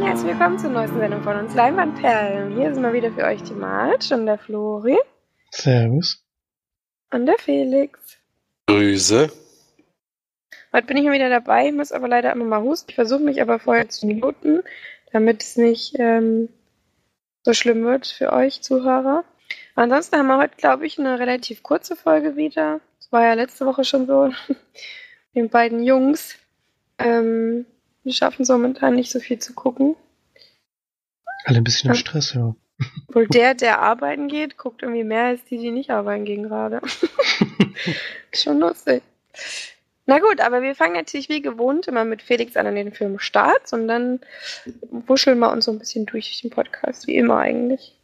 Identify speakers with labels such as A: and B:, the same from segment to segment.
A: Und herzlich willkommen zur neuesten Sendung von uns Leinwandperlen. Hier sind mal wieder für euch die Marge und der Flori.
B: Servus.
A: Und der Felix.
C: Grüße.
A: Heute bin ich mal wieder dabei, muss aber leider immer mal husten. Ich versuche mich aber vorher zu muten, damit es nicht ähm, so schlimm wird für euch Zuhörer. Ansonsten haben wir heute, glaube ich, eine relativ kurze Folge wieder. Das war ja letzte Woche schon so. Den beiden Jungs. Ähm, wir schaffen es momentan nicht so viel zu gucken.
B: Alle ein bisschen im Stress, ja.
A: Wohl der, der arbeiten geht, guckt irgendwie mehr als die, die nicht arbeiten gehen gerade. Schon lustig. Na gut, aber wir fangen natürlich wie gewohnt immer mit Felix an an den Film Start und dann wuscheln wir uns so ein bisschen durch den Podcast, wie immer eigentlich.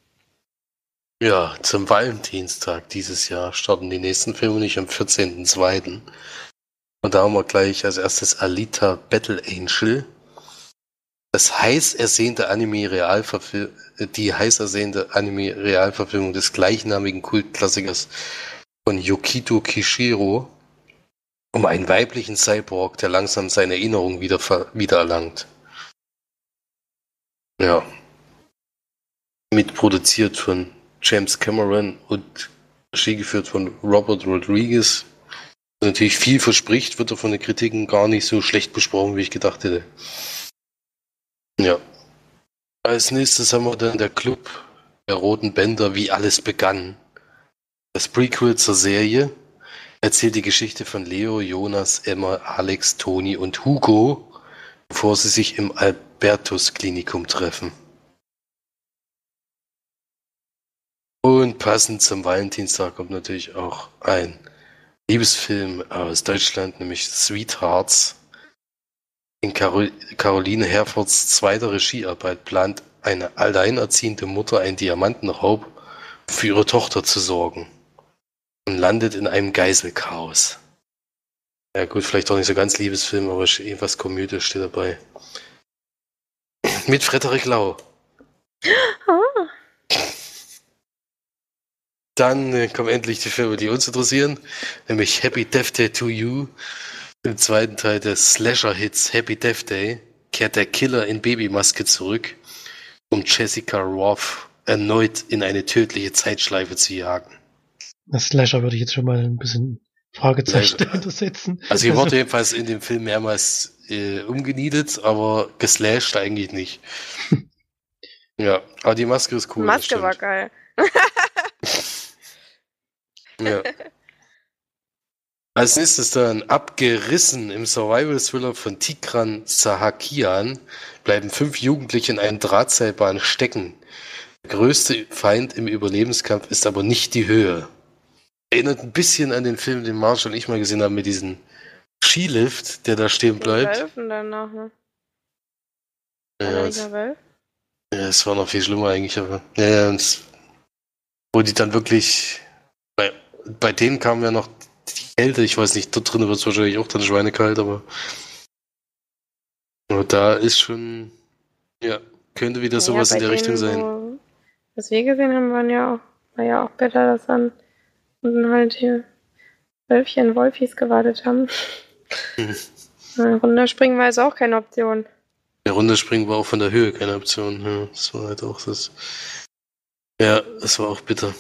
C: Ja, zum Valentinstag dieses Jahr starten die nächsten Filme nicht am 14.02. Und da haben wir gleich als erstes Alita Battle Angel. Das heiß ersehnte Anime Realverfilmung, die heiß ersehnte Anime Realverfilmung des gleichnamigen Kultklassikers von Yukito Kishiro um einen weiblichen Cyborg, der langsam seine Erinnerung wieder wiedererlangt. Ja. Mitproduziert von James Cameron und Regie geführt von Robert Rodriguez natürlich viel verspricht, wird er von den Kritiken gar nicht so schlecht besprochen, wie ich gedacht hätte. Ja. Als nächstes haben wir dann der Club der Roten Bänder, wie alles begann. Das Prequel zur Serie erzählt die Geschichte von Leo, Jonas, Emma, Alex, Toni und Hugo, bevor sie sich im Albertus-Klinikum treffen. Und passend zum Valentinstag kommt natürlich auch ein Liebesfilm aus Deutschland, nämlich Sweethearts. In Carol Caroline Herfords zweiter Regiearbeit plant eine alleinerziehende Mutter einen Diamantenraub für ihre Tochter zu sorgen und landet in einem Geiselchaos. Ja gut, vielleicht auch nicht so ganz Liebesfilm, aber irgendwas Komödie steht dabei. Mit Frederik Lau. Dann äh, kommen endlich die Filme, die uns interessieren, nämlich Happy Death Day to You. Im zweiten Teil des Slasher-Hits Happy Death Day kehrt der Killer in Babymaske zurück, um Jessica Roth erneut in eine tödliche Zeitschleife zu jagen.
B: Das Slasher würde ich jetzt schon mal ein bisschen Fragezeichen dahinter setzen.
C: Also hier also, wurde jedenfalls in dem Film mehrmals äh, umgenietet, aber geslasht eigentlich nicht. ja, aber die Maske ist cool.
A: Die Maske war geil.
C: Ja. Als nächstes dann abgerissen im Survival-Thriller von Tigran Sahakian bleiben fünf Jugendliche in einer Drahtseilbahn stecken. Der größte Feind im Überlebenskampf ist aber nicht die Höhe. Erinnert ein bisschen an den Film, den Marshall und ich mal gesehen haben mit diesem Skilift, der da stehen bleibt. Wölfen danach, ne? Ja, das, ja, es war noch viel schlimmer eigentlich, aber ja, ja, und, wo die dann wirklich bei denen kam ja noch die Kälte. Ich weiß nicht, dort drin wird es wahrscheinlich auch dann schweinekalt, aber, aber da ist schon, ja, könnte wieder sowas ja, in der Richtung sein. Wo,
A: was wir gesehen haben, waren ja auch, war ja auch besser, dass dann unten halt hier Wölfchen, Wolfis gewartet haben. Mhm. Runterspringen war jetzt auch keine Option.
C: Ja, runterspringen war auch von der Höhe keine Option. Ja, das war halt auch das. Ja, das war auch bitter.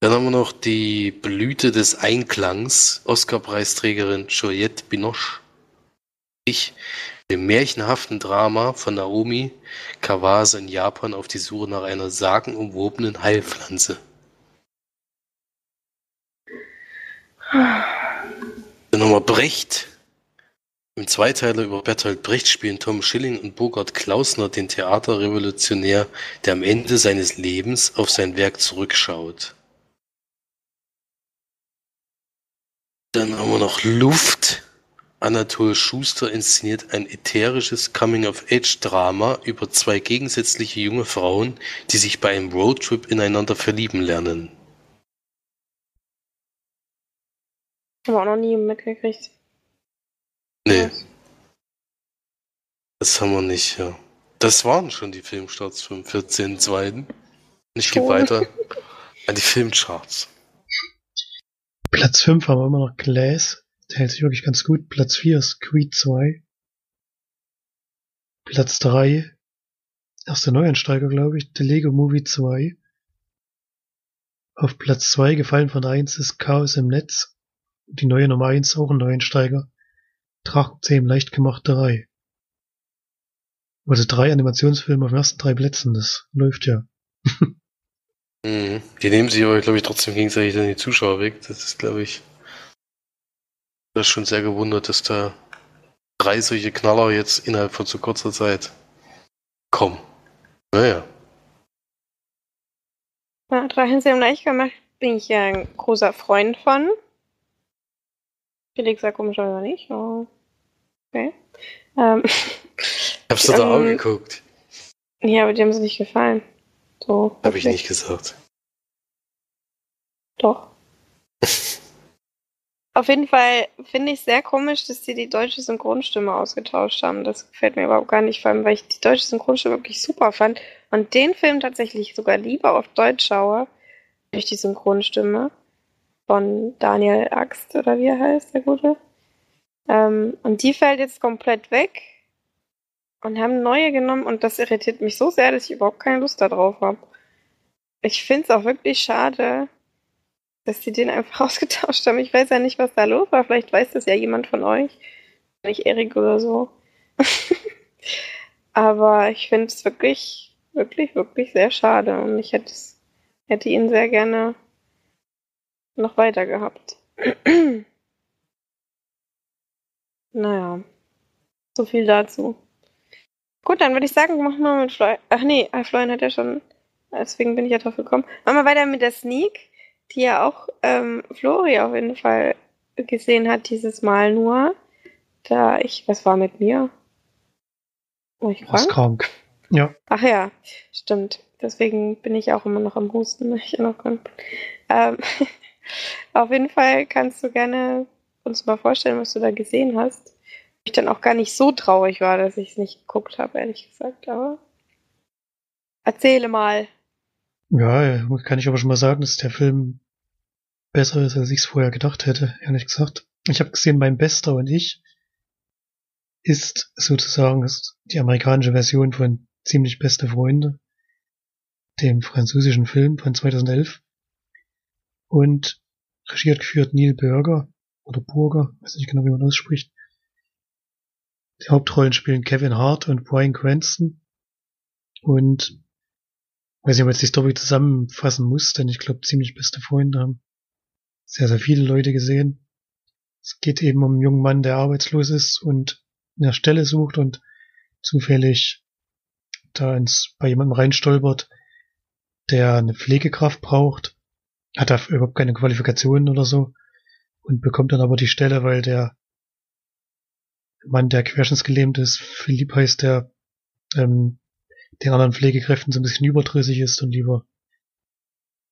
C: Dann haben wir noch die Blüte des Einklangs, Oscar-Preisträgerin Juliette Binoche. Ich, dem märchenhaften Drama von Naomi Kawase in Japan auf die Suche nach einer sagenumwobenen Heilpflanze. Dann haben wir Brecht. Im Zweiteiler über Bertolt Brecht spielen Tom Schilling und Bogart Klausner den Theaterrevolutionär, der am Ende seines Lebens auf sein Werk zurückschaut. Dann haben wir noch Luft. Anatol Schuster inszeniert ein ätherisches Coming-of-Age-Drama über zwei gegensätzliche junge Frauen, die sich bei einem Roadtrip ineinander verlieben lernen.
A: Haben wir auch noch nie mitgekriegt.
C: Nee. Das haben wir nicht, ja. Das waren schon die Filmstarts vom 14.2. Ich gehe weiter an die Filmcharts.
B: Platz 5 haben wir immer noch Glass. Der hält sich wirklich ganz gut. Platz 4 ist Creed 2. Platz 3, erster Neueinsteiger, glaube ich, The Lego Movie 2. Auf Platz 2 gefallen von 1 ist Chaos im Netz. Die neue Nummer 1 auch ein Neueinsteiger. Drachenzähm leicht gemacht 3. Also drei Animationsfilme auf den ersten drei Plätzen, das läuft ja.
C: Mhm. Die nehmen sich aber, glaube ich, trotzdem gegenseitig dann die Zuschauer weg. Das ist, glaube ich, das ist schon sehr gewundert, dass da drei solche Knaller jetzt innerhalb von so kurzer Zeit kommen. Naja.
A: Ja, Drachenzähm leicht gemacht bin ich ja ein großer Freund von. Felix sagt komischerweise nicht. Oh. Okay. Ähm,
C: Hab's du da auch
A: Ähm,
C: geguckt?
A: ja, aber die haben sie nicht gefallen. So.
C: Hab ich nicht gesagt.
A: Doch. Auf jeden Fall finde ich sehr komisch, dass die die deutsche Synchronstimme ausgetauscht haben. Das gefällt mir überhaupt gar nicht, vor allem, weil ich die deutsche Synchronstimme wirklich super fand und den Film tatsächlich sogar lieber auf Deutsch schaue, durch die Synchronstimme von Daniel Axt oder wie er heißt, der Gute. Ähm, und die fällt jetzt komplett weg und haben neue genommen und das irritiert mich so sehr, dass ich überhaupt keine Lust darauf habe. Ich finde es auch wirklich schade, dass die den einfach ausgetauscht haben. Ich weiß ja nicht, was da los war. Vielleicht weiß das ja jemand von euch. Nicht Erik oder so. Aber ich finde es wirklich, wirklich, wirklich sehr schade. Und ich hätte ihn sehr gerne noch weiter gehabt. naja. So viel dazu. Gut, dann würde ich sagen, machen wir mit Florian. Ach nee, äh, Florian hat ja schon. Deswegen bin ich ja drauf gekommen. Machen wir weiter mit der Sneak die ja auch ähm, Flori auf jeden Fall gesehen hat dieses Mal nur. Da ich, was war mit mir? War ich
B: Was
A: krank?
B: Ja,
A: Ach ja, stimmt. Deswegen bin ich auch immer noch am Husten, ich noch. Ähm, auf jeden Fall kannst du gerne uns mal vorstellen, was du da gesehen hast. Ich dann auch gar nicht so traurig war, dass ich es nicht geguckt habe, ehrlich gesagt. Aber erzähle mal.
B: ja, kann ich aber schon mal sagen, dass der Film besser ist, als ich es vorher gedacht hätte, ehrlich gesagt. Ich habe gesehen, mein Bester und ich ist sozusagen ist die amerikanische Version von Ziemlich beste Freunde, dem französischen Film von 2011. Und regiert geführt Neil Burger oder Burger, weiß nicht genau, wie man das spricht. Die Hauptrollen spielen Kevin Hart und Brian Cranston. Und weiß nicht, ob jetzt die Story zusammenfassen muss, denn ich glaube, ziemlich beste Freunde haben sehr, sehr viele Leute gesehen. Es geht eben um einen jungen Mann, der arbeitslos ist und eine Stelle sucht und zufällig da ins, bei jemandem reinstolpert, der eine Pflegekraft braucht, hat dafür überhaupt keine Qualifikationen oder so und bekommt dann aber die Stelle, weil der Mann, der querschnittsgelähmt ist, Philipp heißt der, ähm, den anderen Pflegekräften so ein bisschen überdrüssig ist und lieber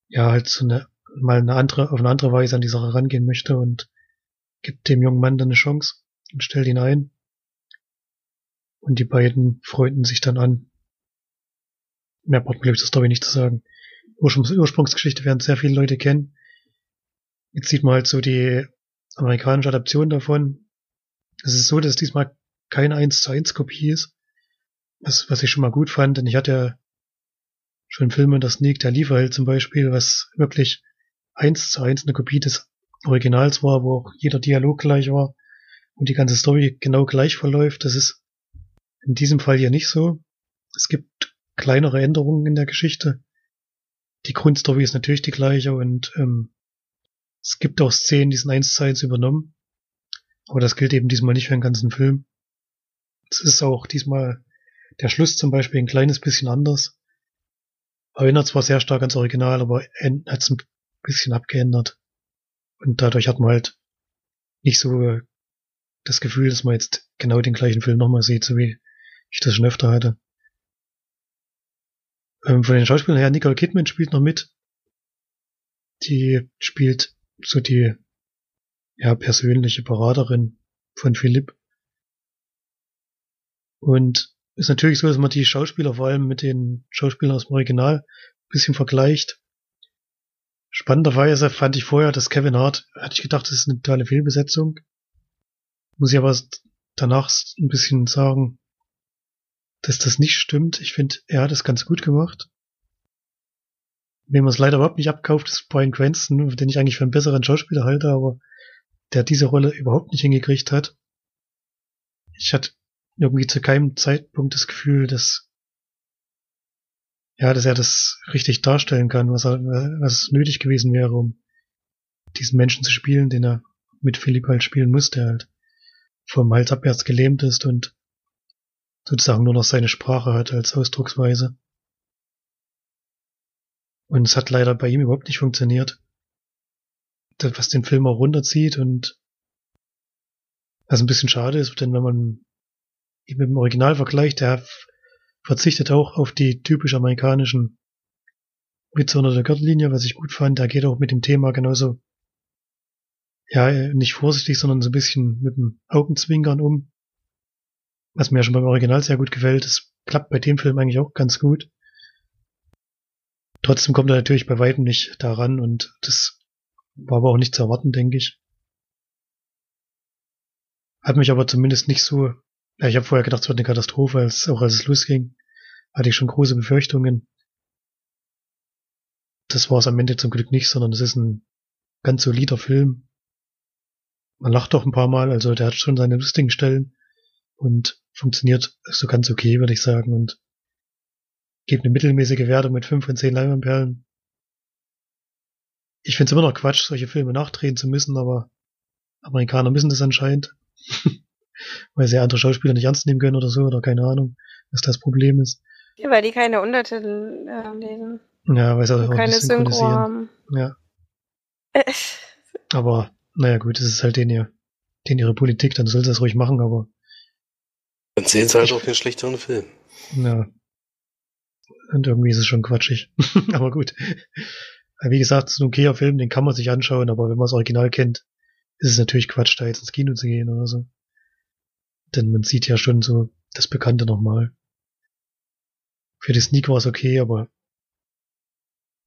B: ja halt so eine mal eine andere auf eine andere Weise an die Sache rangehen möchte und gibt dem jungen Mann dann eine Chance und stellt ihn ein und die beiden freunden sich dann an. Mehr braucht man glaube ich das Story nicht zu sagen. Ursprungs Ursprungsgeschichte werden sehr viele Leute kennen. Jetzt sieht man halt so die amerikanische Adaption davon. Es ist so, dass diesmal keine 1 zu 1 Kopie ist. Was, was ich schon mal gut fand, denn ich hatte ja schon Filme, das Sneak der Lieferheld zum Beispiel, was wirklich eins zu eins eine Kopie des Originals war, wo auch jeder Dialog gleich war und die ganze Story genau gleich verläuft. Das ist in diesem Fall hier nicht so. Es gibt kleinere Änderungen in der Geschichte. Die Grundstory ist natürlich die gleiche und ähm, es gibt auch Szenen, die sind eins zu eins übernommen. Aber das gilt eben diesmal nicht für den ganzen Film. Es ist auch diesmal der Schluss zum Beispiel ein kleines bisschen anders. Erinnert zwar sehr stark ans Original, aber hat es ein bisschen abgeändert. Und dadurch hat man halt nicht so das Gefühl, dass man jetzt genau den gleichen Film nochmal sieht, so wie ich das schon öfter hatte. Ähm, von den Schauspielern her, Nicole Kidman spielt noch mit. Die spielt so die ja, persönliche Beraterin von Philipp. Und ist natürlich so, dass man die Schauspieler vor allem mit den Schauspielern aus dem Original ein bisschen vergleicht. Spannenderweise fand ich vorher, dass Kevin Hart, hatte ich gedacht, das ist eine totale Fehlbesetzung. Muss ich aber danach ein bisschen sagen, dass das nicht stimmt. Ich finde, er hat es ganz gut gemacht. Wem man es leider überhaupt nicht abkauft, ist Brian Cranston, den ich eigentlich für einen besseren Schauspieler halte, aber der diese Rolle überhaupt nicht hingekriegt hat. Ich hatte irgendwie zu keinem Zeitpunkt das Gefühl, dass ja, dass er das richtig darstellen kann, was, er, was nötig gewesen wäre, um diesen Menschen zu spielen, den er mit Philipp halt spielen musste, halt vom Hals abwärts gelähmt ist und sozusagen nur noch seine Sprache hat als Ausdrucksweise. Und es hat leider bei ihm überhaupt nicht funktioniert. Was den Film auch runterzieht und was ein bisschen schade ist, denn wenn man ihn mit dem Original vergleicht, der verzichtet auch auf die typisch amerikanischen Witze unter der Gürtellinie, was ich gut fand. Der geht auch mit dem Thema genauso, ja, nicht vorsichtig, sondern so ein bisschen mit dem Augenzwinkern um. Was mir ja schon beim Original sehr gut gefällt. Das klappt bei dem Film eigentlich auch ganz gut. Trotzdem kommt er natürlich bei weitem nicht daran und das war aber auch nicht zu erwarten, denke ich. Hat mich aber zumindest nicht so, ja, ich habe vorher gedacht, es wird eine Katastrophe, als auch als es losging, hatte ich schon große Befürchtungen. Das war es am Ende zum Glück nicht, sondern es ist ein ganz solider Film. Man lacht doch ein paar Mal, also der hat schon seine lustigen Stellen und funktioniert so ganz okay, würde ich sagen, und gibt eine mittelmäßige Wertung mit 5 von 10 Leinwandperlen. Ich finde es immer noch Quatsch, solche Filme nachdrehen zu müssen, aber Amerikaner müssen das anscheinend. weil sie andere Schauspieler nicht ernst nehmen können oder so, oder keine Ahnung, was das Problem ist.
A: Ja, weil die keine Untertitel äh, lesen.
B: Ja, weil sie auch
A: keine Synchro
B: synchronisieren.
A: haben.
B: Ja, aber naja gut, das ist halt den ihr, den ihre Politik, dann soll sie das ruhig machen, aber
C: Dann sehen sie halt auch den schlechteren Film.
B: ja. Und irgendwie ist es schon quatschig. aber gut. Wie gesagt, es ist ein okayer Film, den kann man sich anschauen, aber wenn man das Original kennt, ist es natürlich Quatsch, da jetzt ins Kino zu gehen oder so. Denn man sieht ja schon so das Bekannte nochmal. Für die Sneak war es okay, aber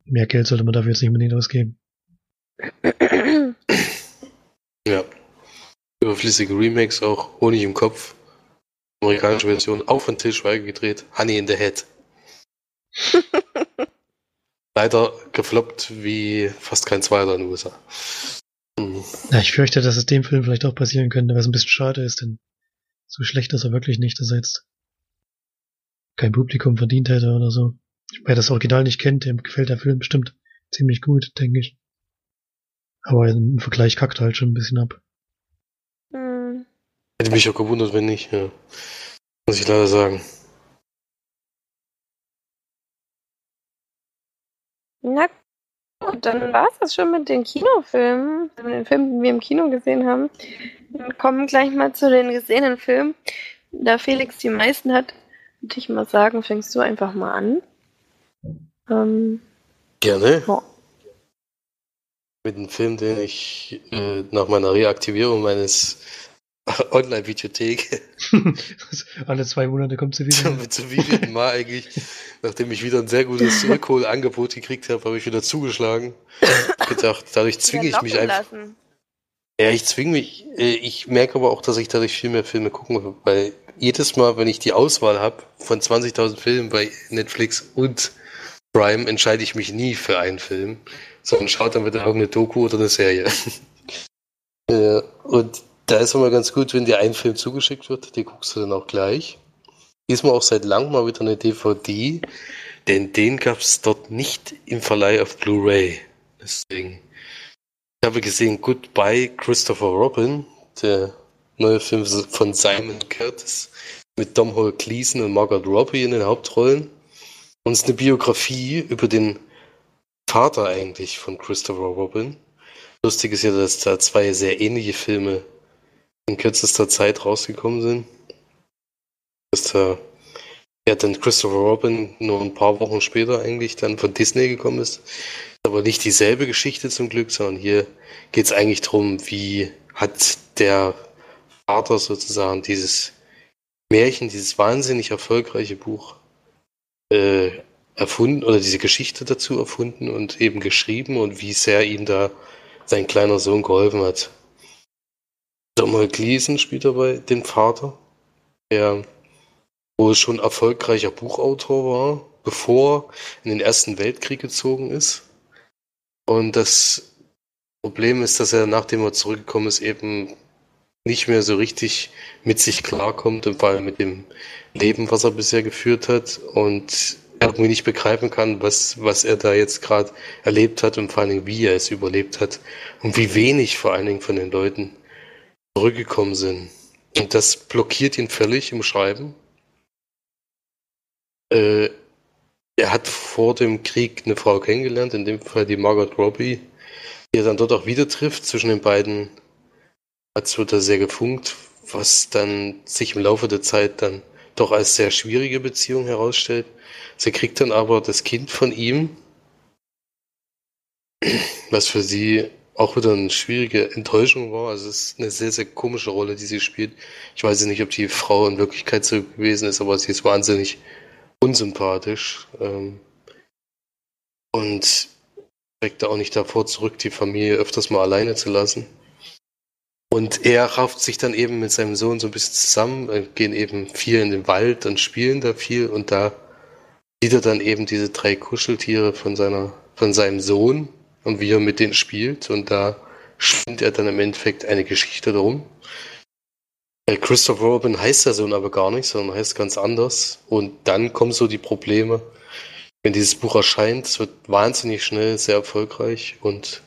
B: mehr Geld sollte man dafür jetzt nicht unbedingt ausgeben.
C: Ja. Überflüssige Remakes auch, Honig im Kopf. Amerikanische Version, auch von Till Schweiger gedreht, Honey in the Head. Leider gefloppt wie fast kein zweiter in den USA. Hm.
B: Ja, ich fürchte, dass es dem Film vielleicht auch passieren könnte, was ein bisschen schade ist, denn so schlecht ist er wirklich nicht, dass er jetzt kein Publikum verdient hätte oder so. Wer das Original nicht kennt, dem gefällt der Film bestimmt ziemlich gut, denke ich. Aber im Vergleich kackt er halt schon ein bisschen ab.
A: Hm.
C: Hätte mich auch gewundert, wenn nicht, ja. Muss ich leider sagen.
A: Na gut, dann war es das schon mit den Kinofilmen, mit den Filmen, die wir im Kino gesehen haben. Wir kommen gleich mal zu den gesehenen Filmen. Da Felix die meisten hat, würde ich mal sagen, fängst du einfach mal an. Ähm,
C: Gerne.
A: ja.
C: Mit einem Film, den ich äh, nach meiner Reaktivierung meines Online-Videothek
B: Alle zwei Monate kommt sie wieder.
C: zum, zum wievielten Mal eigentlich, nachdem ich wieder ein sehr gutes Rückholangebot gekriegt habe, habe ich wieder zugeschlagen. gedacht, dadurch zwinge ich mich einfach.
A: lassen.
C: Ja, ich zwinge mich. äh, Ich merke aber auch, dass ich dadurch viel mehr Filme gucken will, weil jedes Mal, wenn ich die Auswahl habe von 20.000 Filmen bei Netflix und Prime, entscheide ich mich nie für einen Film, sondern schaue dann wieder irgendeine Doku oder eine Serie. Ja, und da ist immer ganz gut, wenn dir ein Film zugeschickt wird, die guckst du dann auch gleich. Diesmal auch seit langem mal wieder eine DVD, denn den gab es dort nicht im Verleih auf Blu-ray. Deswegen. Ich habe gesehen Goodbye Christopher Robin, der neue Film von Simon Curtis mit Tom Hall Gleason und Margot Robbie in den Hauptrollen. Und es ist eine Biografie über den Vater eigentlich von Christopher Robin. Lustig ist ja, dass da zwei sehr ähnliche Filme in kürzester Zeit rausgekommen sind. Dass da ja dann Christopher Robin nur ein paar Wochen später eigentlich dann von Disney gekommen ist. Aber nicht dieselbe Geschichte zum Glück, sondern hier geht es eigentlich darum, wie hat der Vater sozusagen dieses Märchen, dieses wahnsinnig erfolgreiche Buch äh, erfunden oder diese Geschichte dazu erfunden und eben geschrieben und wie sehr ihm da sein kleiner Sohn geholfen hat. Donald Gleason spielt dabei den Vater, der wo er schon erfolgreicher Buchautor war, bevor er in den Ersten Weltkrieg gezogen ist. Und das Problem ist, dass er, nachdem er zurückgekommen ist, eben nicht mehr so richtig mit sich klarkommt und vor allem mit dem Leben, was er bisher geführt hat und irgendwie nicht begreifen kann, was, was er da jetzt gerade erlebt hat und vor allen Dingen, wie er es überlebt hat und wie wenig vor allen Dingen von den Leuten zurückgekommen sind. Und das blockiert ihn völlig im Schreiben. Äh, er hat vor dem Krieg eine Frau kennengelernt, in dem Fall die Margaret Robbie, die er dann dort auch wieder trifft. Zwischen den beiden hat es da sehr gefunkt, was dann sich im Laufe der Zeit dann doch als sehr schwierige Beziehung herausstellt. Sie kriegt dann aber das Kind von ihm, was für sie auch wieder eine schwierige Enttäuschung war. Also es ist eine sehr, sehr komische Rolle, die sie spielt. Ich weiß nicht, ob die Frau in Wirklichkeit so gewesen ist, aber sie ist wahnsinnig unsympathisch. Ähm, und da auch nicht davor zurück, die Familie öfters mal alleine zu lassen. Und er rafft sich dann eben mit seinem Sohn so ein bisschen zusammen, gehen eben viel in den Wald und spielen da viel und da sieht er dann eben diese drei Kuscheltiere von seiner, von seinem Sohn und wie er mit denen spielt und da spinnt er dann im Endeffekt eine Geschichte darum. Christopher Robin heißt der Sohn aber gar nicht, sondern heißt ganz anders und dann kommen so die Probleme, wenn dieses Buch erscheint, es wird wahnsinnig schnell sehr erfolgreich und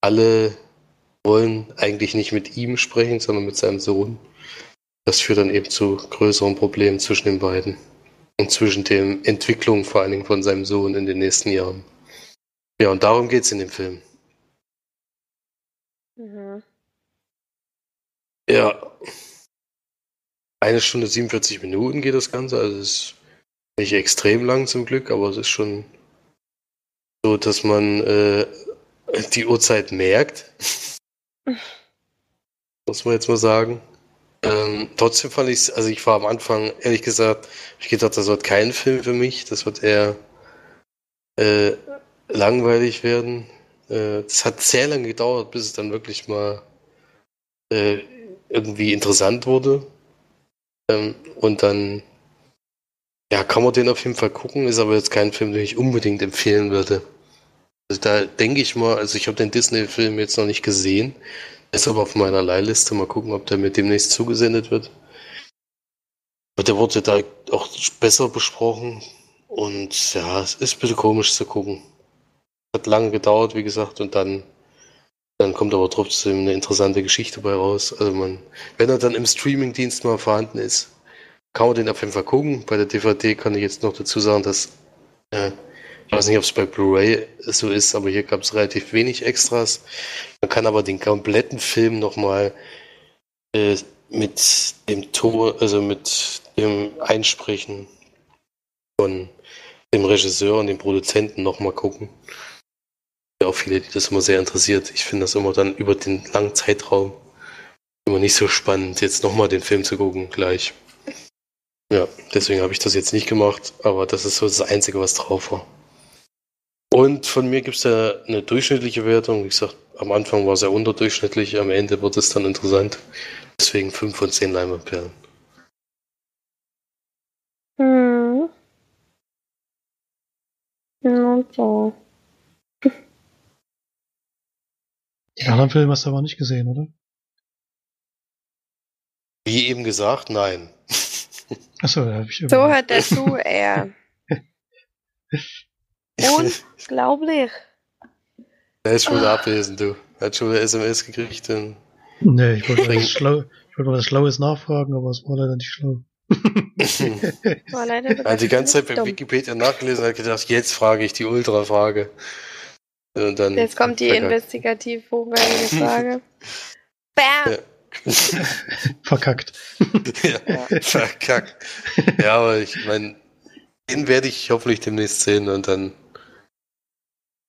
C: alle wollen eigentlich nicht mit ihm sprechen, sondern mit seinem Sohn. Das führt dann eben zu größeren Problemen zwischen den beiden und zwischen der Entwicklung vor allen Dingen von seinem Sohn in den nächsten Jahren. Ja, und darum geht es in dem Film. Mhm. Ja. Eine Stunde 47 Minuten geht das Ganze, also es ist nicht extrem lang zum Glück, aber es ist schon so, dass man äh, die Uhrzeit merkt. Muss man jetzt mal sagen. Ähm, trotzdem fand ich es, also ich war am Anfang, ehrlich gesagt, ich gedacht, das wird kein Film für mich. Das wird eher äh, langweilig werden. Äh, das hat sehr lange gedauert, bis es dann wirklich mal äh, irgendwie interessant wurde. Ähm, und dann, ja, kann man den auf jeden Fall gucken, ist aber jetzt kein Film, den ich unbedingt empfehlen würde. Also da denke ich mal, also ich habe den Disney-Film jetzt noch nicht gesehen, ist aber auf meiner Leihliste. Mal gucken, ob der mir demnächst zugesendet wird. Aber der wurde da auch besser besprochen. Und ja, es ist ein bisschen komisch zu gucken. Hat lange gedauert, wie gesagt, und dann, dann kommt aber trotzdem eine interessante Geschichte bei raus. Also man, wenn er dann im Streaming-Dienst mal vorhanden ist, kann man den auf jeden Fall gucken. Bei der DVD kann ich jetzt noch dazu sagen, dass äh, ich weiß nicht, ob es bei Blu-ray so ist, aber hier gab es relativ wenig Extras. Man kann aber den kompletten Film nochmal äh, mit dem Tor, also mit dem Einsprechen von dem Regisseur und dem Produzenten nochmal gucken. Auch viele, die das immer sehr interessiert. Ich finde das immer dann über den langen Zeitraum immer nicht so spannend, jetzt nochmal den Film zu gucken gleich. Ja, deswegen habe ich das jetzt nicht gemacht, aber das ist so das Einzige, was drauf war. Und von mir gibt es da eine durchschnittliche Wertung. Wie gesagt, am Anfang war es ja unterdurchschnittlich, am Ende wird es dann interessant. Deswegen 5 von 10 Leimerperlen. Hm.
B: Okay. Die anderen Filme hast du aber nicht gesehen, oder?
C: Wie eben gesagt, nein.
A: Achso, da habe ich So hört der zu eher. Unglaublich.
C: Er ist schon wieder abwesend, du. Er hat schon wieder SMS gekriegt. Und
B: nee, ich wollte was, Schlau wollt was Schlaues nachfragen, aber es war leider nicht schlau.
C: war leider er hat die ganze Zeit bei. Wikipedia nachgelesen und hat gedacht, jetzt frage ich die Ultra-Frage.
A: Jetzt kommt die investigativ hochwertige Frage. Bam!
B: Ja. verkackt.
C: ja, ja, verkackt. Ja, aber ich meine, den werde ich hoffentlich demnächst sehen und dann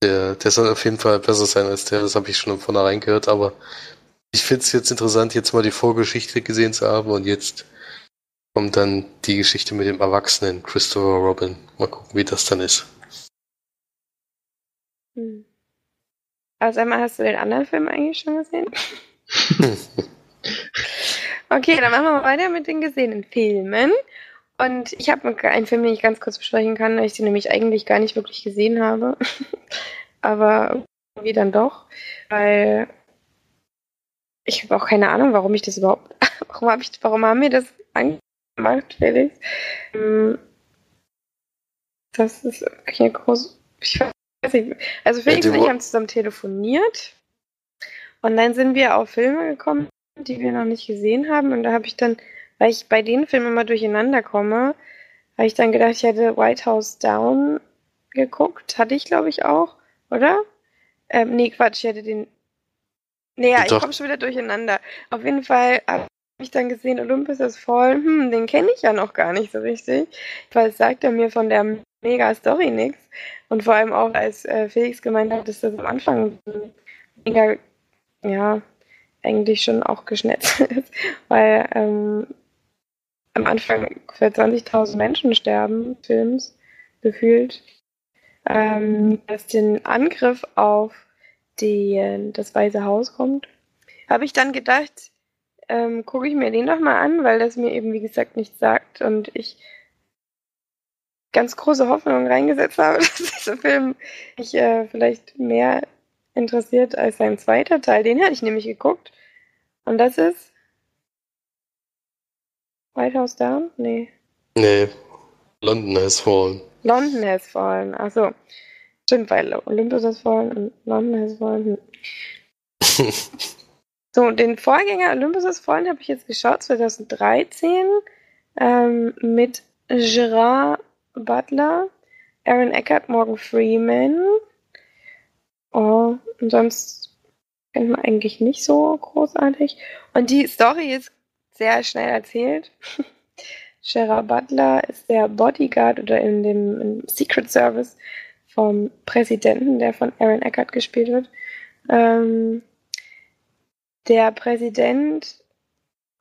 C: der, der soll auf jeden Fall besser sein als der, das habe ich schon von vornherein gehört, aber ich finde es jetzt interessant, jetzt mal die Vorgeschichte gesehen zu haben und jetzt kommt dann die Geschichte mit dem Erwachsenen Christopher Robin. Mal gucken, wie das dann ist.
A: Hm. Aber sag mal, hast du den anderen Film eigentlich schon gesehen? okay, dann machen wir mal weiter mit den gesehenen Filmen. Und ich habe einen Film, den ich ganz kurz besprechen kann, weil ich den nämlich eigentlich gar nicht wirklich gesehen habe. Aber irgendwie dann doch, weil ich habe auch keine Ahnung, warum ich das überhaupt, warum habe ich, warum haben wir das angemacht, Felix? Ähm, das ist eine große, ich weiß also Felix ja, und ich haben zusammen telefoniert und dann sind wir auf Filme gekommen, die wir noch nicht gesehen haben und da habe ich dann, weil ich bei den Filmen immer durcheinander komme, habe ich dann gedacht, ich hätte White House Down geguckt, hatte ich glaube ich auch, oder? Ähm, nee, Quatsch, ich hätte den naja, ich komme schon wieder durcheinander. Auf jeden Fall habe ich dann gesehen, Olympus ist voll. Hm, den kenne ich ja noch gar nicht so richtig. Weil es sagt er mir von der mega Story nichts. Und vor allem auch, als äh, Felix gemeint hat, dass das am Anfang mega, ja, eigentlich schon auch geschnetzelt ist. Weil ähm, am Anfang für 20.000 Menschen sterben, Films, gefühlt. Ähm, dass den Angriff auf die, das Weiße Haus kommt, habe ich dann gedacht, ähm, gucke ich mir den doch mal an, weil das mir eben, wie gesagt, nichts sagt und ich ganz große Hoffnung reingesetzt habe, dass dieser Film mich äh, vielleicht mehr interessiert als sein zweiter Teil. Den hatte ich nämlich geguckt. Und das ist White House Down? Nee.
C: Nee. London has fallen.
A: London has fallen. Achso. Stimmt, weil Olympus ist voll und London ist voll. so, den Vorgänger Olympus ist voll habe ich jetzt geschaut, 2013, ähm, mit Gerard Butler, Aaron Eckert, Morgan Freeman. Oh, und sonst kennt man eigentlich nicht so großartig. Und die Story ist sehr schnell erzählt. Gerard Butler ist der Bodyguard oder in dem im Secret Service vom Präsidenten, der von Aaron Eckhart gespielt wird. Ähm, der Präsident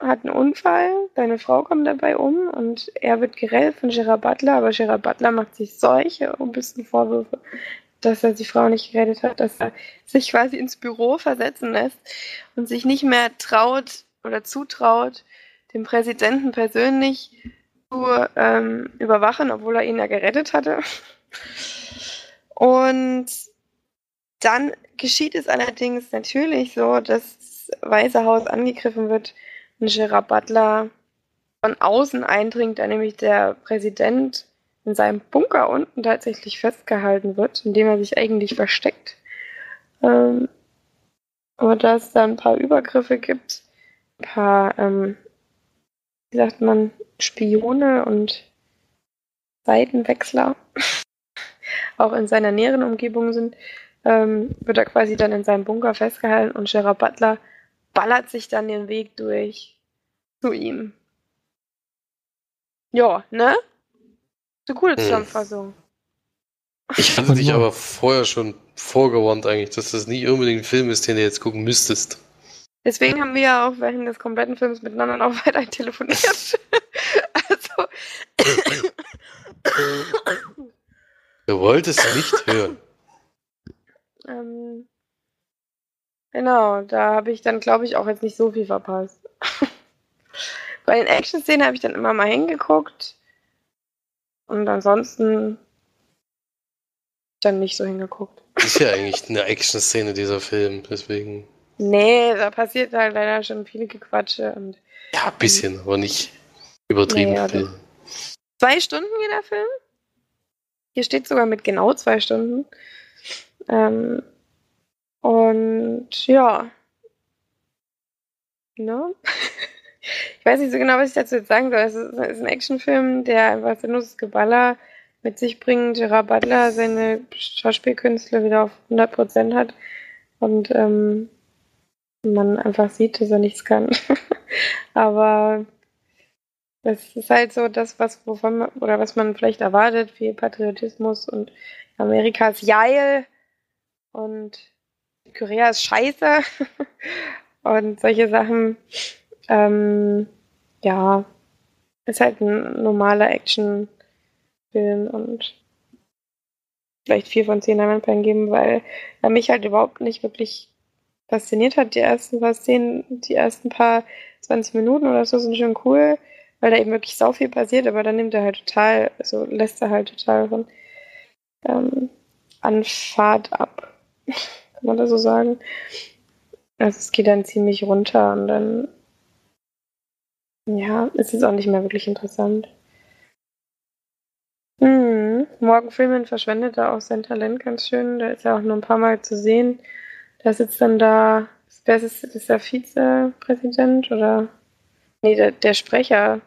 A: hat einen Unfall, seine Frau kommt dabei um und er wird gerettet von Gerard Butler, aber Gerard Butler macht sich solche bisschen Vorwürfe, dass er die Frau nicht gerettet hat, dass er sich quasi ins Büro versetzen lässt und sich nicht mehr traut oder zutraut, den Präsidenten persönlich zu ähm, überwachen, obwohl er ihn ja gerettet hatte. Und dann geschieht es allerdings natürlich so, dass das Weiße Haus angegriffen wird und Gerard Butler von außen eindringt, da nämlich der Präsident in seinem Bunker unten tatsächlich festgehalten wird, indem er sich eigentlich versteckt. Ähm, aber da es da ein paar Übergriffe gibt, ein paar, ähm, wie sagt man, Spione und Seitenwechsler, auch in seiner näheren Umgebung sind, ähm, wird er quasi dann in seinem Bunker festgehalten und Gerard Butler ballert sich dann den Weg durch zu ihm. Ja, ne? So coole hm. Zusammenfassung.
C: Ich hatte dich aber vorher schon vorgewarnt eigentlich, dass das nicht unbedingt ein Film ist, den du jetzt gucken müsstest.
A: Deswegen haben wir ja auch während des kompletten Films miteinander noch weiter telefoniert. also.
C: Du wolltest nicht hören.
A: ähm, genau, da habe ich dann, glaube ich, auch jetzt nicht so viel verpasst. Bei den Action-Szenen habe ich dann immer mal hingeguckt. Und ansonsten dann nicht so hingeguckt.
C: Ist ja eigentlich eine Action-Szene, dieser Film, deswegen.
A: Nee, da passiert halt leider schon viele Gequatsche und.
C: Ja, ein bisschen, aber nicht übertrieben nee, viel.
A: Zwei Stunden geht der Film? Hier steht sogar mit genau zwei Stunden. Ähm, und ja. Ne? ich weiß nicht so genau, was ich dazu jetzt sagen soll. Es ist, ein Actionfilm, der einfach sinnloses Geballer mit sich bringt. Gerard Butler seine Schauspielkünstler wieder auf 100% hat und ähm, man einfach sieht, dass er nichts kann. Aber das ist halt so das, was, wovon man, oder was man vielleicht erwartet, viel Patriotismus und Amerika ist geil und Korea ist scheiße und solche Sachen. Ähm, ja, ist halt ein normaler Actionfilm und vielleicht vier von zehn Diamond geben, weil er mich halt überhaupt nicht wirklich fasziniert hat. Die ersten paar Szenen, die ersten paar 20 Minuten oder so sind schon cool. weil da eben wirklich sau viel passiert, aber dann nimmt er halt total, also lässt er halt total von ähm, an Fahrt ab. Kann man das so sagen? Also es geht dann ziemlich runter und dann ja, ist es auch nicht mehr wirklich interessant. Hm, Morgan Freeman verschwendet da auch sein Talent ganz schön. Da ist ja auch nur ein paar Mal zu sehen. Da sitzt dann da, wer ist, ist der Vizepräsident oder? Nee, der, der Sprecher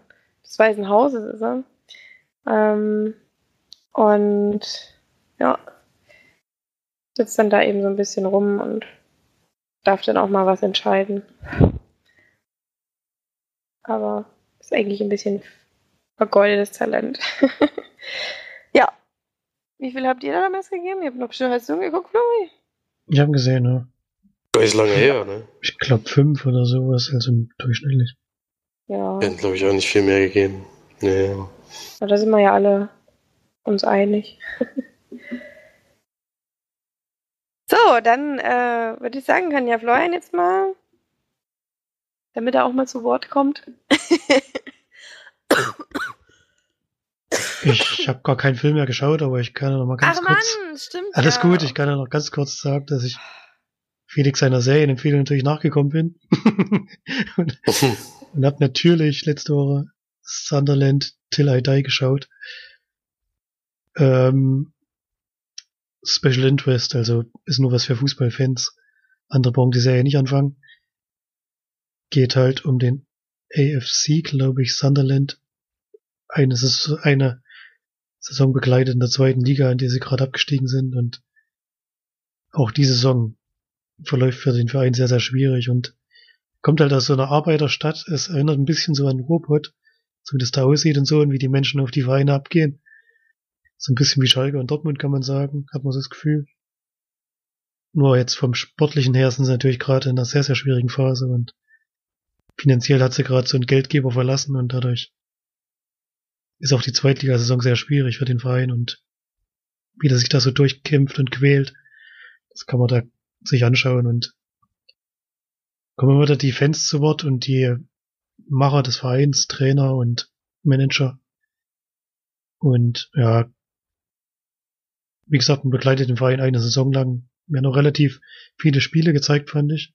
A: des Weißen Hauses ist er. Ähm, und ja, sitzt dann da eben so ein bisschen rum und darf dann auch mal was entscheiden. Aber ist eigentlich ein bisschen vergeudetes Talent. ja. Wie viel habt ihr da damals gegeben? Ihr habt noch bestimmt hast du geguckt, Flori?
B: Ich habe gesehen, ja.
C: Ist lange her, ne?
B: Ich glaube fünf oder sowas, also durchschnittlich.
A: Ja.
C: Wir hätten, glaube ich, auch nicht viel mehr gegeben. Nee.
A: Aber da sind wir ja alle uns einig. so, dann äh, würde ich sagen, kann ja Florian jetzt mal, damit er auch mal zu Wort kommt.
B: Ich habe gar keinen Film mehr geschaut, aber ich kann ja noch mal ganz
A: Ach
B: kurz.
A: Mann, stimmt.
B: Alles
A: ja.
B: gut, ich kann ja noch ganz kurz sagen, dass ich Felix seiner Serienempfehlung natürlich nachgekommen bin. und und habe natürlich letzte Woche Sunderland Till I Die geschaut. Ähm, Special Interest, also ist nur was für Fußballfans. Andere brauchen die Serie nicht anfangen. Geht halt um den AFC, glaube ich, Sunderland. Eine, eine Saison begleitet in der zweiten Liga, in der sie gerade abgestiegen sind und auch die Saison verläuft für den Verein sehr, sehr schwierig und kommt halt aus so einer Arbeiterstadt. Es erinnert ein bisschen so an Ruhrpott, so wie das da aussieht und so und wie die Menschen auf die Vereine abgehen. So ein bisschen wie Schalke und Dortmund kann man sagen, hat man so das Gefühl. Nur jetzt vom Sportlichen her sind sie natürlich gerade in einer sehr, sehr schwierigen Phase und finanziell hat sie gerade so einen Geldgeber verlassen und dadurch ist auch die Zweitligasaison sehr schwierig für den Verein und wie der sich da so durchkämpft und quält, das kann man da sich anschauen und kommen wieder die Fans zu Wort und die Macher des Vereins, Trainer und Manager. Und ja, wie gesagt, man begleitet den Verein eine Saison lang. Wir haben noch relativ viele Spiele gezeigt, fand ich.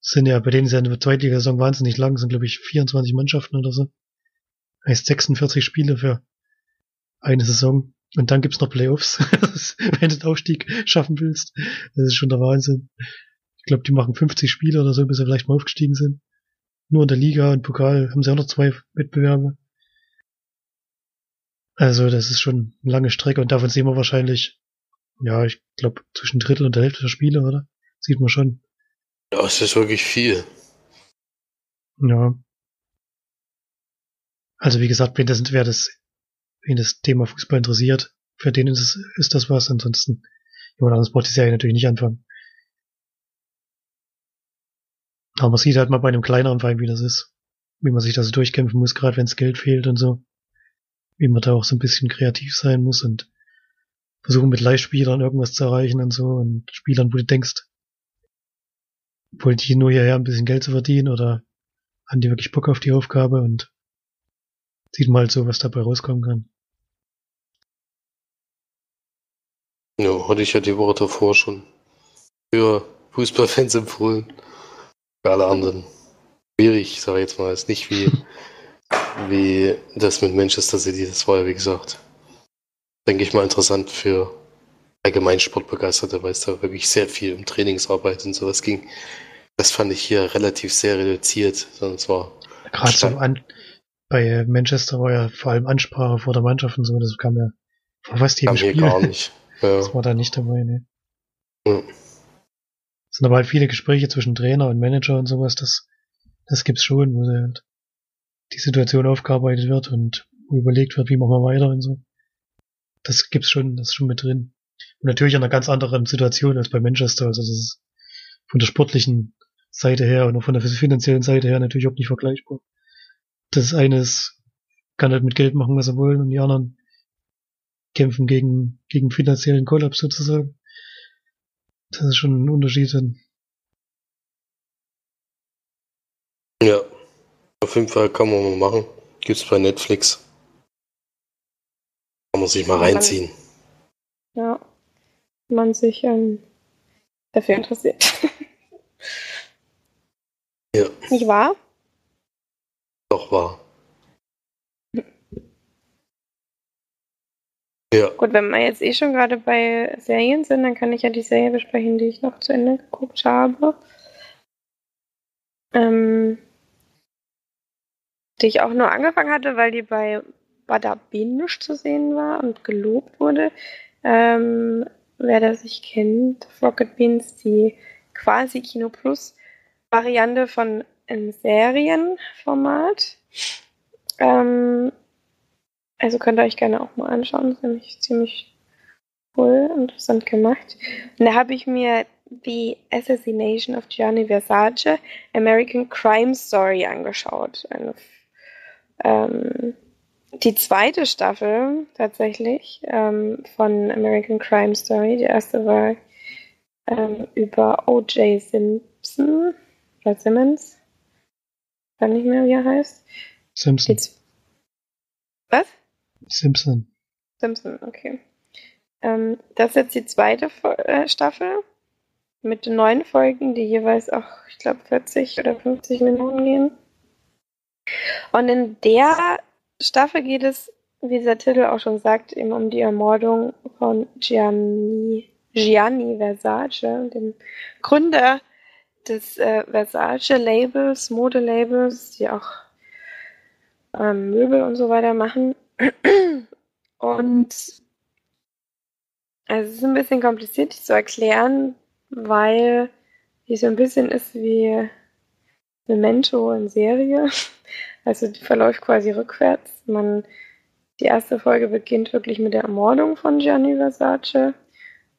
B: Sind ja, bei denen ist ja eine Zweitligasaison wahnsinnig lang, sind glaube ich 24 Mannschaften oder so. Heißt 46 Spiele für eine Saison. Und dann gibt's noch Playoffs, wenn du den Aufstieg schaffen willst. Das ist schon der Wahnsinn. Ich glaube, die machen 50 Spiele oder so, bis sie vielleicht mal aufgestiegen sind. Nur in der Liga und Pokal haben sie auch noch zwei Wettbewerbe. Also das ist schon eine lange Strecke und davon sehen wir wahrscheinlich, ja, ich glaube, zwischen Drittel und der Hälfte der Spiele, oder? Sieht man schon.
C: Ja, es ist wirklich viel.
B: Ja. Also wie gesagt, wenn das, wer das, wen das Thema Fußball interessiert, für den ist, es, ist das was. Ansonsten, jemand anderes braucht die Serie natürlich nicht anfangen. Aber man sieht halt mal bei einem kleineren Verein, wie das ist. Wie man sich da so durchkämpfen muss, gerade wenn es Geld fehlt und so. Wie man da auch so ein bisschen kreativ sein muss und versuchen mit Leihspielern irgendwas zu erreichen und so und Spielern, wo du denkst, wollen die nur hierher ein bisschen Geld zu verdienen oder haben die wirklich Bock auf die Aufgabe und sieht mal so, was dabei rauskommen kann.
C: Ja, hatte ich ja die Woche davor schon für Fußballfans empfohlen. Für alle anderen. Schwierig, sage ich jetzt mal. Ist nicht wie, wie das mit Manchester City. Das war ja, wie gesagt, denke ich mal interessant für allgemein Sportbegeisterte, weil es da wirklich sehr viel um Trainingsarbeit und sowas ging. Das fand ich hier relativ sehr reduziert. Sondern es war
B: Gerade so an, bei Manchester war ja vor allem Ansprache vor der Mannschaft und so, das kam ja vor fast jedem Spiel.
C: gar nicht. Ja.
B: Das war da nicht dabei, ne.
C: Ja.
B: Es sind aber halt viele Gespräche zwischen Trainer und Manager und sowas, das, das gibt's schon, wo halt die Situation aufgearbeitet wird und überlegt wird, wie machen wir weiter und so. Das gibt's schon, das ist schon mit drin. Und natürlich in einer ganz anderen Situation als bei Manchester, also das ist von der sportlichen Seite her und auch von der finanziellen Seite her natürlich auch nicht vergleichbar. Das eine ist, kann halt mit Geld machen, was sie wollen, und die anderen kämpfen gegen, gegen finanziellen Kollaps sozusagen. Das ist schon ein Unterschied.
C: Ja. Auf jeden Fall kann man mal machen. Gibt's bei Netflix. Kann man sich mal reinziehen.
A: Ja. Wenn man sich ähm, dafür interessiert.
C: Ja,
A: Nicht wahr?
C: doch wahr. Ja,
A: Gut, wenn wir jetzt eh schon gerade bei Serien sind, dann kann ich ja die Serie besprechen, die ich noch zu Ende geguckt habe. Ähm, die ich auch nur angefangen hatte, weil die bei Bada Binge zu sehen war und gelobt wurde. Ähm, wer das nicht kennt, Rocket Beans, die quasi Kino Plus Variante von einem Serienformat. Ähm, also könnt ihr euch gerne auch mal anschauen. Das ist nämlich ziemlich cool, interessant gemacht. Und da habe ich mir die Assassination of Gianni Versace American Crime Story angeschaut. Eine, ähm, die zweite Staffel tatsächlich ähm, von American Crime Story. Die erste war ähm, über O.J. Simpson oder Simmons. Ich weiß nicht mehr, wie er heißt.
B: Simpson.
A: Die Was?
B: Simpson.
A: Simpson, okay. Ähm, das ist jetzt die zweite äh, Staffel mit neun Folgen, die jeweils auch, ich glaube, 40 oder 50 Minuten gehen. Und in der Staffel geht es, wie der Titel auch schon sagt, eben um die Ermordung von Gianni, Gianni Versace, dem Gründer des äh, Versace-Labels, Modelabels, die auch ähm, Möbel und so weiter machen. Und also es ist ein bisschen kompliziert, zu erklären, weil die so ein bisschen ist wie Memento in Serie. Also die verläuft quasi rückwärts. Man, die erste Folge beginnt wirklich mit der Ermordung von Gianni Versace.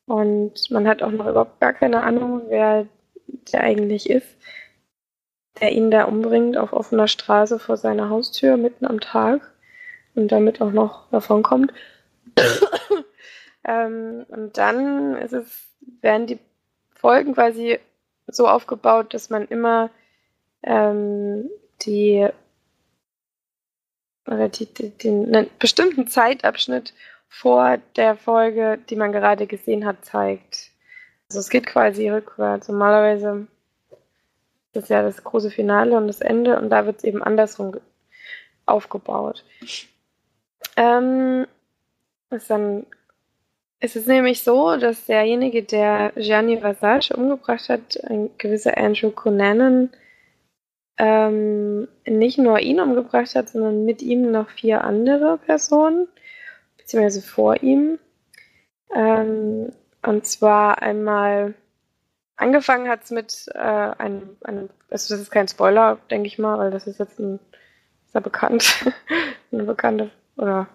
A: Und man hat auch noch überhaupt gar keine Ahnung, wer der eigentlich ist, der ihn da umbringt auf offener Straße vor seiner Haustür mitten am Tag und damit auch noch davon kommt. ähm, und dann ist es, werden die Folgen quasi so aufgebaut, dass man immer ähm, die oder die, die, den einen bestimmten Zeitabschnitt vor der Folge, die man gerade gesehen hat, zeigt. Also es geht quasi rückwärts. Normalerweise ist das ja das große Finale und das Ende und da wird es eben andersrum ge- aufgebaut. Ähm, ist dann ist es nämlich so, dass derjenige, der Gianni Versace umgebracht hat, ein gewisser Andrew Cunanan, ähm, nicht nur ihn umgebracht hat, sondern mit ihm noch vier andere Personen, beziehungsweise vor ihm. Ähm, und zwar einmal angefangen hat es mit äh, einem, einem, also das ist kein Spoiler, denke ich mal, weil das ist jetzt ein, ja bekannt, eine bekannte, oder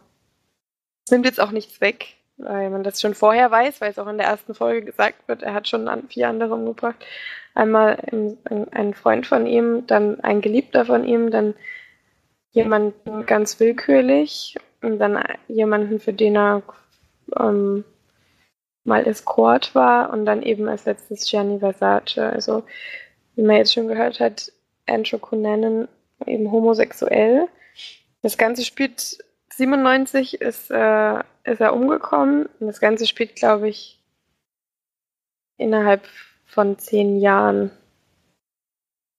A: nimmt jetzt auch nichts weg, weil man das schon vorher weiß, weil es auch in der ersten Folge gesagt wird, er hat schon vier andere umgebracht. Einmal ein, ein, ein Freund von ihm, dann ein Geliebter von ihm, dann jemanden ganz willkürlich und dann jemanden, für den er ähm, mal Escort war und dann eben als letztes Gianni Versace. Also, wie man jetzt schon gehört hat, Andrew Cunanan eben homosexuell. Das Ganze spielt 97 ist, äh, ist er umgekommen und das Ganze spielt, glaube ich, innerhalb von zehn Jahren.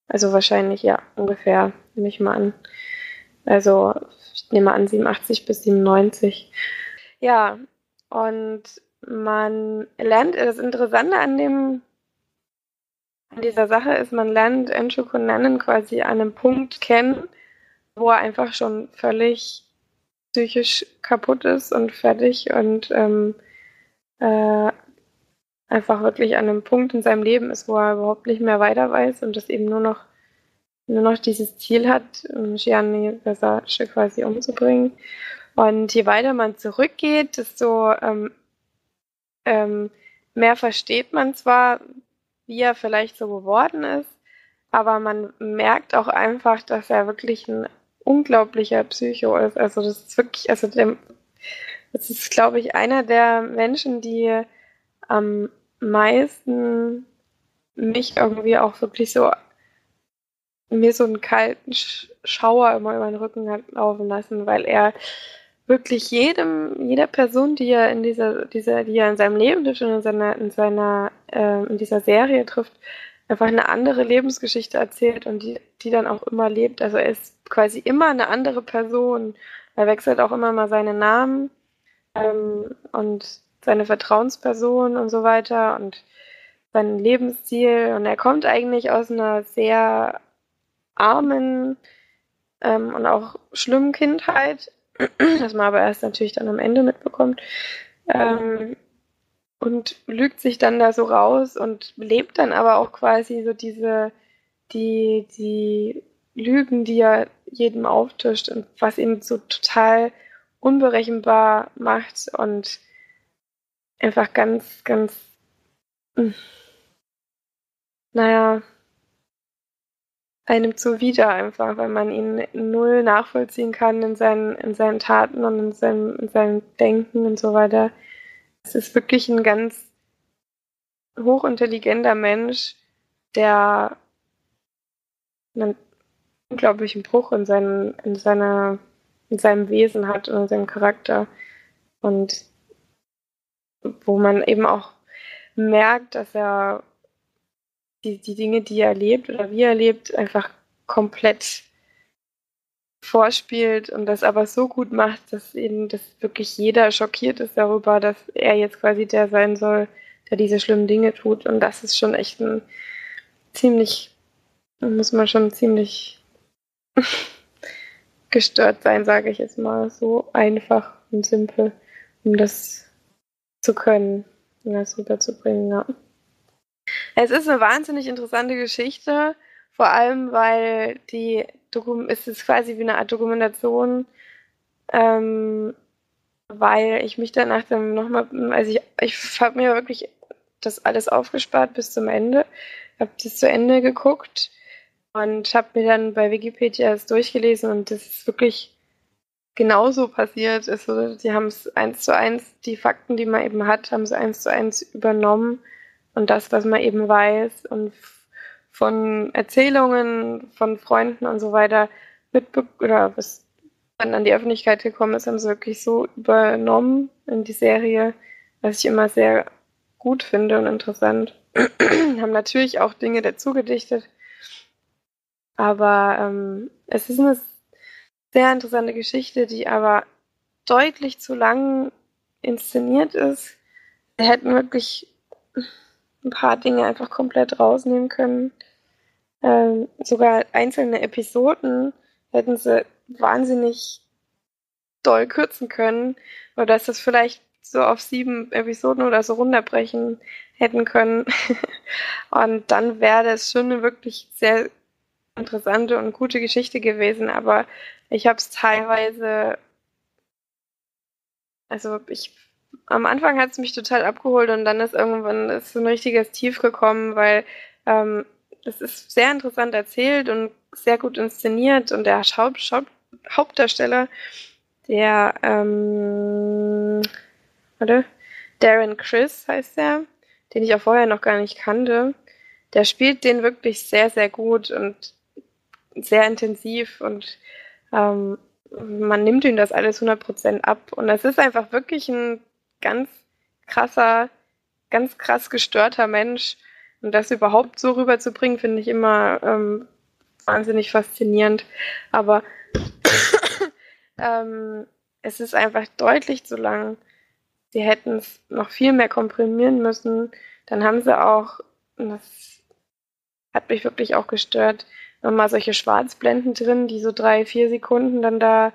A: Also wahrscheinlich, ja, ungefähr, nehme ich mal an. Also, ich nehme an 87 bis 97. Ja, und man lernt, das Interessante an dem an dieser Sache ist, man lernt Andrew Cunanan quasi an einem Punkt kennen, wo er einfach schon völlig psychisch kaputt ist und fertig und ähm, äh, einfach wirklich an einem Punkt in seinem Leben ist, wo er überhaupt nicht mehr weiter weiß und das eben nur noch nur noch dieses Ziel hat, um Gianni Versace quasi umzubringen. Und je weiter man zurückgeht, desto ähm, ähm, mehr versteht man zwar, wie er vielleicht so geworden ist, aber man merkt auch einfach, dass er wirklich ein unglaublicher Psycho ist. Also das ist wirklich, also der, das ist, glaube ich, einer der Menschen, die am meisten mich irgendwie auch wirklich so mir so einen kalten Sch Schauer immer über den Rücken hat laufen lassen, weil er wirklich jedem, jeder Person, die er in dieser, dieser, die er in seinem Leben trifft und in seiner, in seiner, äh, in dieser Serie trifft, einfach eine andere Lebensgeschichte erzählt und die, die dann auch immer lebt. Also er ist quasi immer eine andere Person. Er wechselt auch immer mal seinen Namen ähm, und seine Vertrauensperson und so weiter und sein Lebensstil. Und er kommt eigentlich aus einer sehr armen ähm, und auch schlimmen Kindheit, das man aber erst natürlich dann am Ende mitbekommt. Ähm, und lügt sich dann da so raus und lebt dann aber auch quasi so diese, die, die Lügen, die er jedem auftischt und was ihn so total unberechenbar macht und einfach ganz, ganz, hm, naja, einem zuwider einfach, weil man ihn null nachvollziehen kann in seinen, in seinen Taten und in seinem, in seinem Denken und so weiter. Es ist wirklich ein ganz hochintelligenter Mensch, der einen unglaublichen Bruch in, seinen, in, seiner, in seinem Wesen hat und in seinem Charakter. Und wo man eben auch merkt, dass er die, die Dinge, die er lebt oder wie er lebt, einfach komplett vorspielt und das aber so gut macht, dass eben das wirklich jeder schockiert ist darüber, dass er jetzt quasi der sein soll, der diese schlimmen Dinge tut. Und das ist schon echt ein ziemlich, muss man schon ziemlich gestört sein, sage ich jetzt mal. So einfach und simpel, um das zu können und das rüberzubringen, ja. Es ist eine wahnsinnig interessante Geschichte, vor allem weil die Dokum es ist quasi wie eine Art Dokumentation, ähm, weil ich mich danach dann nochmal, also ich, ich habe mir wirklich das alles aufgespart bis zum Ende, habe das zu Ende geguckt und habe mir dann bei Wikipedia es durchgelesen und das ist wirklich genauso passiert. Also, die haben es eins zu eins, die Fakten, die man eben hat, haben sie eins zu eins übernommen und das, was man eben weiß und von Erzählungen von Freunden und so weiter mitbe oder was dann an die Öffentlichkeit gekommen ist, haben sie wirklich so übernommen in die Serie, was ich immer sehr gut finde und interessant. haben natürlich auch Dinge dazu gedichtet, aber ähm, es ist eine sehr interessante Geschichte, die aber deutlich zu lang inszeniert ist. Sie hätten wirklich ein paar Dinge einfach komplett rausnehmen können. Ähm, sogar einzelne Episoden hätten sie wahnsinnig doll kürzen können. Oder dass das vielleicht so auf sieben Episoden oder so runterbrechen hätten können. und dann wäre das schon eine wirklich sehr interessante und gute Geschichte gewesen. Aber ich habe es teilweise, also ich am Anfang hat es mich total abgeholt und dann ist irgendwann ist so ein richtiges Tief gekommen, weil ähm, es ist sehr interessant erzählt und sehr gut inszeniert und der Haupt, Haupt, Hauptdarsteller, der ähm, warte, Darren Chris heißt der, den ich auch vorher noch gar nicht kannte, der spielt den wirklich sehr, sehr gut und sehr intensiv und ähm, man nimmt ihm das alles 100% ab und es ist einfach wirklich ein ganz krasser, ganz krass gestörter Mensch. Und das überhaupt so rüberzubringen, finde ich immer ähm, wahnsinnig faszinierend. Aber ähm, es ist einfach deutlich zu lang. Sie hätten es noch viel mehr komprimieren müssen. Dann haben sie auch, das hat mich wirklich auch gestört, nochmal solche Schwarzblenden drin, die so drei, vier Sekunden dann da,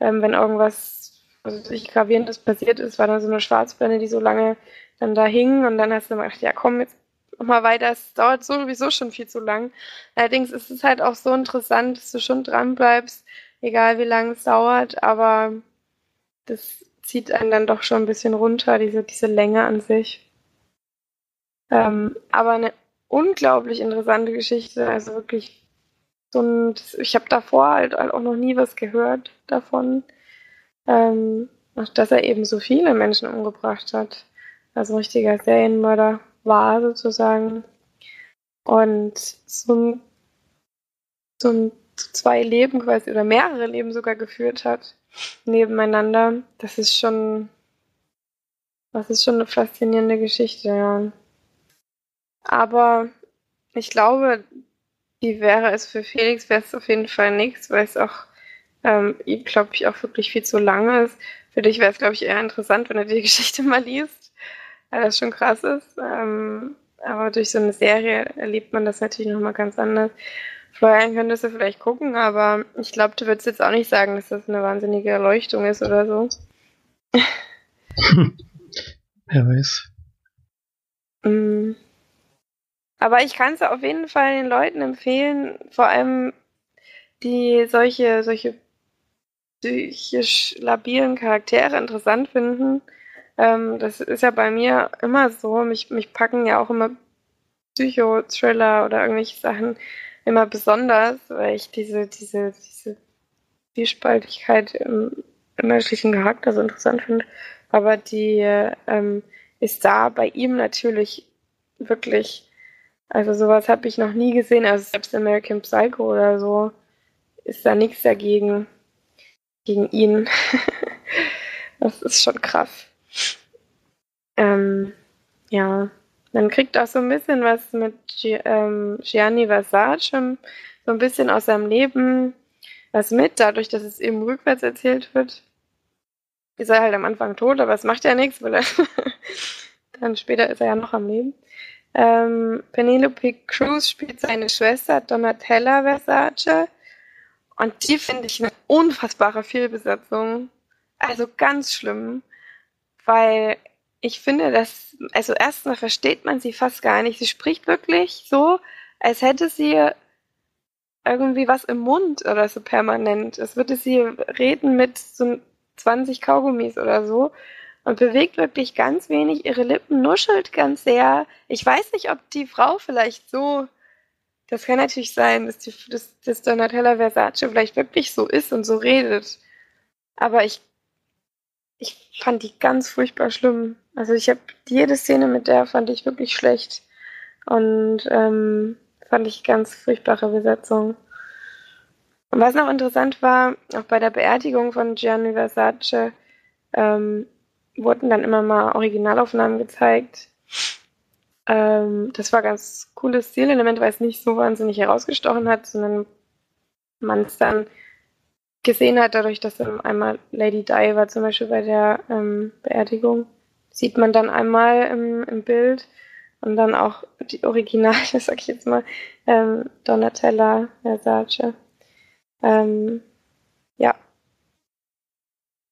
A: ähm, wenn irgendwas also sich gravierendes passiert ist, war dann so eine Schwarzblende, die so lange dann da hing. Und dann hast du gedacht, ja komm, jetzt mach mal weiter, es dauert sowieso schon viel zu lang. Allerdings ist es halt auch so interessant, dass du schon dran bleibst, egal wie lange es dauert, aber das zieht einen dann doch schon ein bisschen runter, diese, diese Länge an sich. Ähm, aber eine unglaublich interessante Geschichte, also wirklich so ein, ich habe davor halt auch noch nie was gehört davon ähm, dass er eben so viele Menschen umgebracht hat. Also ein richtiger Serienmörder war sozusagen. Und so so zwei Leben quasi oder mehrere Leben sogar geführt hat, nebeneinander. Das ist schon, das ist schon eine faszinierende Geschichte, ja. Aber ich glaube, die wäre es für Felix, wäre es auf jeden Fall nichts, weil es auch ähm, ihm, glaube ich, auch wirklich viel zu lang ist. Für dich wäre es, glaube ich, eher interessant, wenn du die Geschichte mal liest, weil das schon krass ist. Ähm, aber durch so eine Serie erlebt man das natürlich nochmal ganz anders. Florian könntest du vielleicht gucken, aber ich glaube, du würdest jetzt auch nicht sagen, dass das eine wahnsinnige Erleuchtung ist oder so.
B: Wer weiß.
A: Mm. Aber ich kann es auf jeden Fall den Leuten empfehlen, vor allem die solche, solche psychisch labilen Charaktere interessant finden. Ähm, das ist ja bei mir immer so. Mich, mich packen ja auch immer Psycho-Thriller oder irgendwelche Sachen immer besonders, weil ich diese, diese, diese Vielspaltigkeit im, im menschlichen Charakter so interessant finde. Aber die ähm, ist da bei ihm natürlich wirklich, also sowas habe ich noch nie gesehen. Also selbst American Psycho oder so ist da nichts dagegen gegen ihn. das ist schon krass. Ähm, ja, man kriegt auch so ein bisschen was mit ähm, Gianni Versace, so ein bisschen aus seinem Leben was mit, dadurch, dass es eben rückwärts erzählt wird. Ist er halt am Anfang tot, aber es macht ja nichts, weil er dann später ist er ja noch am Leben. Ähm, Penelope Cruz spielt seine Schwester Donatella Versace. Und die finde ich eine unfassbare Fehlbesetzung. Also ganz schlimm, weil ich finde, dass, also erstmal versteht man sie fast gar nicht. Sie spricht wirklich so, als hätte sie irgendwie was im Mund oder so permanent. Es würde sie reden mit so 20 Kaugummis oder so und bewegt wirklich ganz wenig ihre Lippen, nuschelt ganz sehr. Ich weiß nicht, ob die Frau vielleicht so das kann natürlich sein, dass, die, dass, dass Donatella Versace vielleicht wirklich so ist und so redet. Aber ich, ich fand die ganz furchtbar schlimm. Also ich habe jede Szene mit der fand ich wirklich schlecht. Und ähm, fand ich ganz furchtbare Besetzung. Und was noch interessant war, auch bei der Beerdigung von Gianni Versace ähm, wurden dann immer mal Originalaufnahmen gezeigt ähm, das war ganz cooles Stilelement, weil es nicht so wahnsinnig herausgestochen hat, sondern man es dann gesehen hat, dadurch, dass einmal Lady Di war zum Beispiel bei der ähm, Beerdigung, sieht man dann einmal im, im Bild und dann auch die Originale, sag ich jetzt mal, ähm, Donatella Versace. Ähm, ja.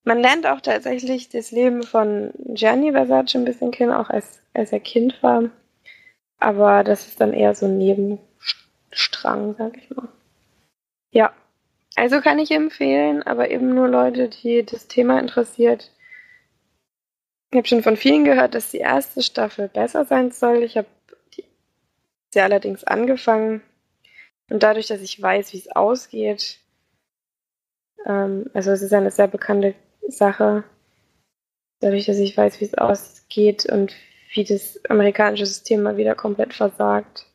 A: Man lernt auch tatsächlich das Leben von Gianni Versace ein bisschen kennen, auch als, als er Kind war. Aber das ist dann eher so ein Nebenstrang, sag ich mal. Ja, also kann ich empfehlen, aber eben nur Leute, die das Thema interessiert. Ich habe schon von vielen gehört, dass die erste Staffel besser sein soll. Ich habe sie allerdings angefangen. Und dadurch, dass ich weiß, wie es ausgeht, ähm, also es ist eine sehr bekannte Sache, dadurch, dass ich weiß, wie es ausgeht und wie das amerikanische System mal wieder komplett versagt,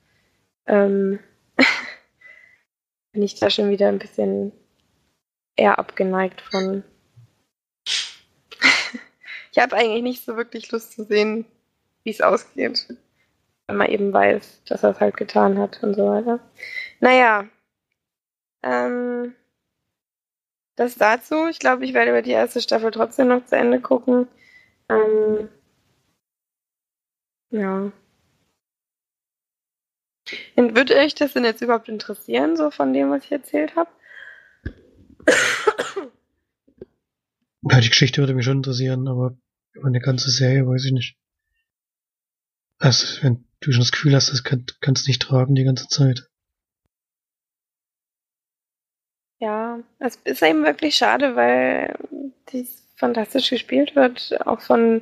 A: ähm, bin ich da schon wieder ein bisschen eher abgeneigt von. ich habe eigentlich nicht so wirklich Lust zu sehen, wie es ausgeht. Wenn man eben weiß, dass er es halt getan hat und so weiter. Naja. Ähm, das dazu. Ich glaube, ich werde über die erste Staffel trotzdem noch zu Ende gucken. Ähm, ja. Und würde euch das denn jetzt überhaupt interessieren, so von dem, was ich erzählt habe?
B: Ja, die Geschichte würde mich schon interessieren, aber über eine ganze Serie weiß ich nicht. Also, wenn du schon das Gefühl hast, das kann, kannst nicht tragen die ganze Zeit.
A: Ja, es ist eben wirklich schade, weil dies fantastisch gespielt wird, auch von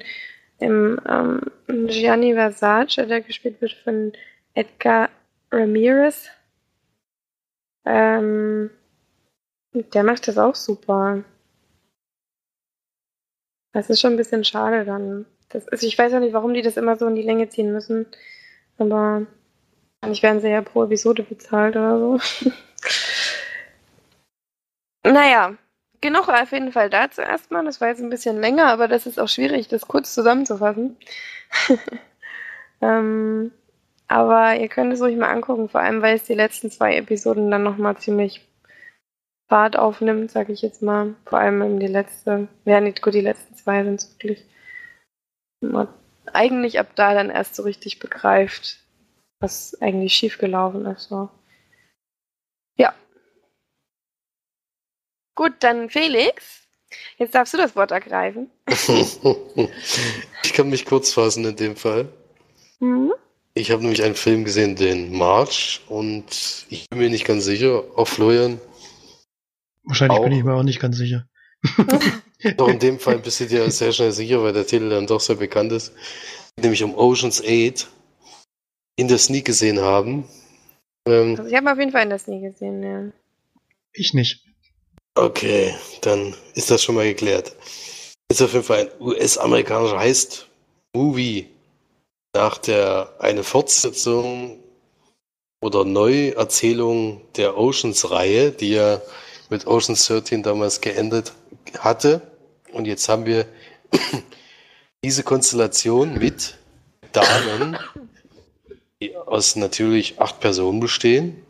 A: im ähm, Gianni Versace, der gespielt wird von Edgar Ramirez. Ähm, der macht das auch super. Das ist schon ein bisschen schade dann. Das, also ich weiß auch nicht, warum die das immer so in die Länge ziehen müssen. Aber eigentlich werden sie ja pro Episode bezahlt oder so. Naja, genug auf jeden Fall dazu erstmal. Das war jetzt ein bisschen länger, aber das ist auch schwierig, das kurz zusammenzufassen. ähm, aber ihr könnt es euch mal angucken, vor allem weil es die letzten zwei Episoden dann nochmal ziemlich Fahrt aufnimmt, sag ich jetzt mal. Vor allem die letzte, ja nicht gut, die letzten zwei sind es wirklich. Man eigentlich ab da dann erst so richtig begreift, was eigentlich schiefgelaufen ist. So. Gut, dann Felix. Jetzt darfst du das Wort ergreifen.
C: ich kann mich kurz fassen in dem Fall.
A: Mhm.
C: Ich habe nämlich einen Film gesehen, den March, und ich bin mir nicht ganz sicher, auf Florian.
B: Wahrscheinlich auch. bin ich mir auch nicht ganz sicher.
C: doch in dem Fall bist du dir sehr schnell sicher, weil der Titel dann doch sehr bekannt ist. Nämlich um Ocean's 8 in der Sneak gesehen haben.
A: Ähm, also ich habe auf jeden Fall in der Sneak gesehen, ja.
B: Ich nicht.
C: Okay, dann ist das schon mal geklärt. Ist auf jeden Fall ein US-amerikanischer Heist-Movie nach der eine Fortsetzung oder Neuerzählung der Oceans-Reihe, die ja mit Oceans 13 damals geendet hatte. Und jetzt haben wir diese Konstellation mit Damen, die aus natürlich acht Personen bestehen.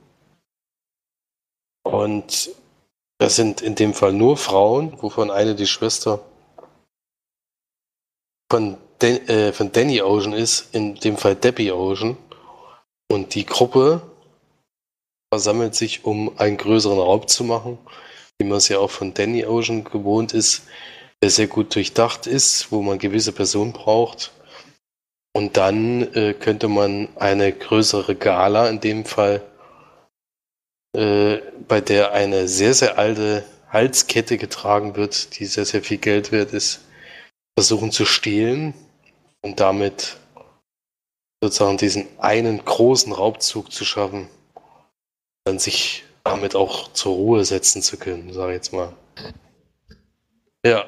C: Und das sind in dem Fall nur Frauen, wovon eine die Schwester von, Dan äh, von Danny Ocean ist, in dem Fall Debbie Ocean. Und die Gruppe versammelt sich, um einen größeren Raub zu machen, wie man es ja auch von Danny Ocean gewohnt ist, der sehr gut durchdacht ist, wo man gewisse Personen braucht. Und dann äh, könnte man eine größere Gala in dem Fall, äh, bei der eine sehr, sehr alte Halskette getragen wird, die sehr, sehr viel Geld wert ist, versuchen zu stehlen und damit sozusagen diesen einen großen Raubzug zu schaffen, dann sich damit auch zur Ruhe setzen zu können, sage ich jetzt mal. Ja,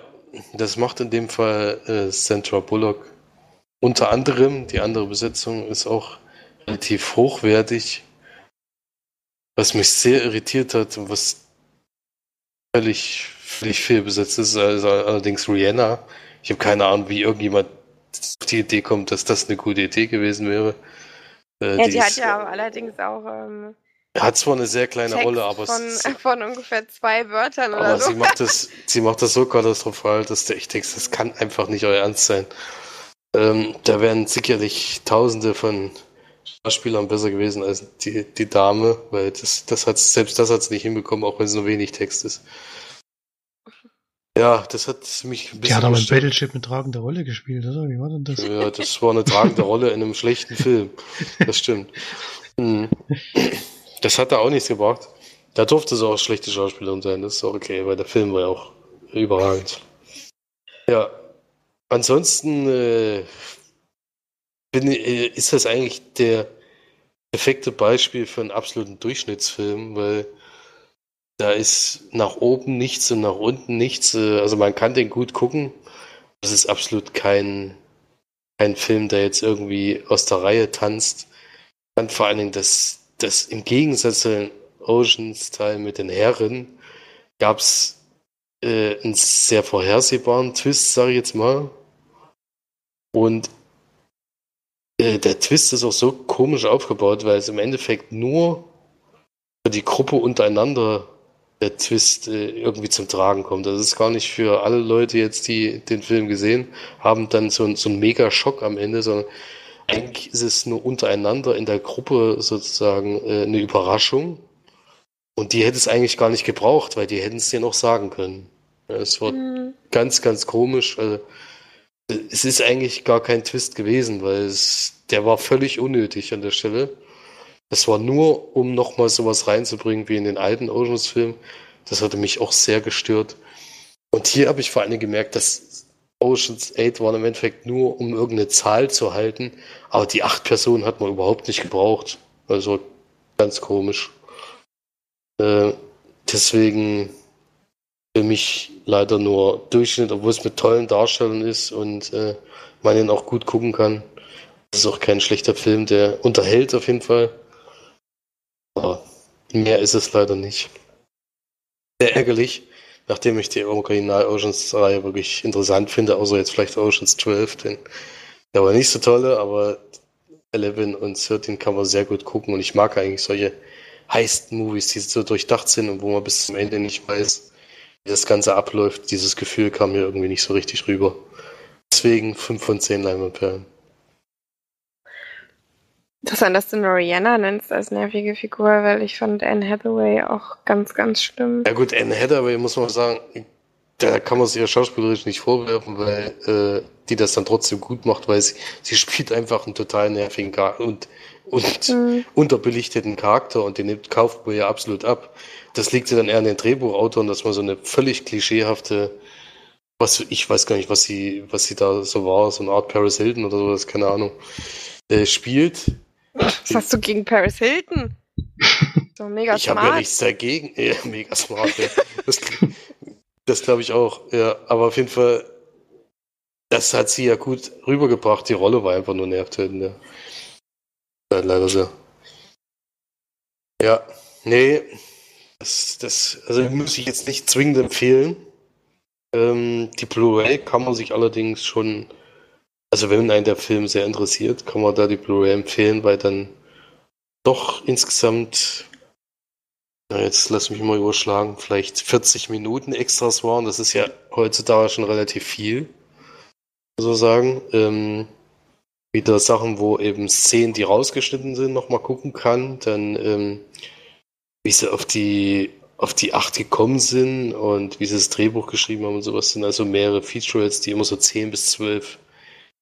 C: das macht in dem Fall äh, Sandra Bullock unter anderem. Die andere Besetzung ist auch relativ hochwertig, was mich sehr irritiert hat und was völlig, völlig fehlbesetzt ist, also allerdings Rihanna, ich habe keine Ahnung, wie irgendjemand auf die Idee kommt, dass das eine gute Idee gewesen wäre.
A: Äh, ja, die, die hat ja allerdings auch. Ähm,
C: hat zwar eine sehr kleine
A: Text
C: Rolle, aber
A: von, es, von ungefähr zwei Wörtern
C: aber
A: oder so.
C: Sie macht, das, sie macht das so katastrophal, dass der echt denkt, das kann einfach nicht euer Ernst sein. Ähm, da wären sicherlich Tausende von Schauspielern besser gewesen als die, die Dame, weil das, das hat selbst das hat es nicht hinbekommen, auch wenn es nur wenig Text ist. Ja, das hat mich
B: ein bisschen. Die hat aber in Battleship eine tragende Rolle gespielt, oder? Wie war denn das?
C: Ja, das war eine tragende Rolle in einem schlechten Film. Das stimmt. Hm. Das hat da auch nichts gebracht. Da durfte es auch schlechte Schauspielerin sein, das ist auch okay, weil der Film war ja auch überragend. Ja. Ansonsten äh, bin, äh, ist das eigentlich der perfekte Beispiel für einen absoluten Durchschnittsfilm, weil da ist nach oben nichts und nach unten nichts. Äh, also man kann den gut gucken. Das ist absolut kein, kein Film, der jetzt irgendwie aus der Reihe tanzt. Und vor allen Dingen das, das im Gegensatz zu den Oceans-Teil mit den Herren gab es äh, einen sehr vorhersehbaren Twist, sage ich jetzt mal. Und der Twist ist auch so komisch aufgebaut, weil es im Endeffekt nur für die Gruppe untereinander der Twist äh, irgendwie zum Tragen kommt. Das ist gar nicht für alle Leute jetzt, die den Film gesehen haben, dann so, so ein mega Schock am Ende, sondern eigentlich ist es nur untereinander in der Gruppe sozusagen äh, eine Überraschung. Und die hätte es eigentlich gar nicht gebraucht, weil die hätten es dir noch sagen können. Es war mhm. ganz, ganz komisch. Also, es ist eigentlich gar kein Twist gewesen, weil es, der war völlig unnötig an der Stelle. Das war nur, um nochmal sowas reinzubringen wie in den alten Oceans-Filmen. Das hatte mich auch sehr gestört. Und hier habe ich vor allem gemerkt, dass Oceans 8 war im Endeffekt nur, um irgendeine Zahl zu halten. Aber die acht Personen hat man überhaupt nicht gebraucht. Also ganz komisch. Äh, deswegen für mich leider nur Durchschnitt, obwohl es mit tollen Darstellern ist und äh, man ihn auch gut gucken kann. Das ist auch kein schlechter Film, der unterhält auf jeden Fall. Aber mehr ist es leider nicht. sehr ärgerlich, nachdem ich die Original Oceans-Reihe wirklich interessant finde, außer jetzt vielleicht Oceans 12, den, der war nicht so tolle, aber 11 und 13 kann man sehr gut gucken und ich mag eigentlich solche Heist-Movies, die so durchdacht sind und wo man bis zum Ende nicht weiß, wie das Ganze abläuft. Dieses Gefühl kam mir irgendwie nicht so richtig rüber. Deswegen 5 von 10 Leinwandperlen.
A: Interessant, dass du nur Rihanna nennst als nervige Figur, weil ich fand Anne Hathaway auch ganz, ganz schlimm.
C: Ja gut, Anne Hathaway muss man sagen, da kann man sich ja schauspielerisch nicht vorwerfen, weil äh, die das dann trotzdem gut macht, weil sie, sie spielt einfach einen total nervigen Charakter und, und mhm. unterbelichteten Charakter und den nimmt Kaufmann ja absolut ab. Das liegt ja dann eher an den Drehbuchautoren, dass man so eine völlig klischeehafte, was ich weiß gar nicht, was sie, was sie da so war, so eine Art Paris Hilton oder sowas, keine Ahnung, äh, spielt.
A: Was hast du gegen Paris Hilton?
C: So mega ich smart. Ich habe ja nichts dagegen. Ja, mega smart. Ja. Das, das glaube ich auch. Ja, aber auf jeden Fall, das hat sie ja gut rübergebracht. Die Rolle war einfach nur nervtötend. Ja. Ja leider so. Ja, nee, das, das, also muss ich jetzt nicht zwingend empfehlen. Ähm, die Blu-ray kann man sich allerdings schon, also wenn einen der Film sehr interessiert, kann man da die Blu-ray empfehlen, weil dann doch insgesamt ja, jetzt lass mich mal überschlagen, vielleicht 40 Minuten Extras waren. Das ist ja heutzutage schon relativ viel, so sagen. Ähm, wieder Sachen, wo eben Szenen, die rausgeschnitten sind, nochmal gucken kann. Dann, ähm, wie sie auf die, auf die acht gekommen sind und wie sie das Drehbuch geschrieben haben und sowas sind also mehrere Features, die immer so 10 bis 12,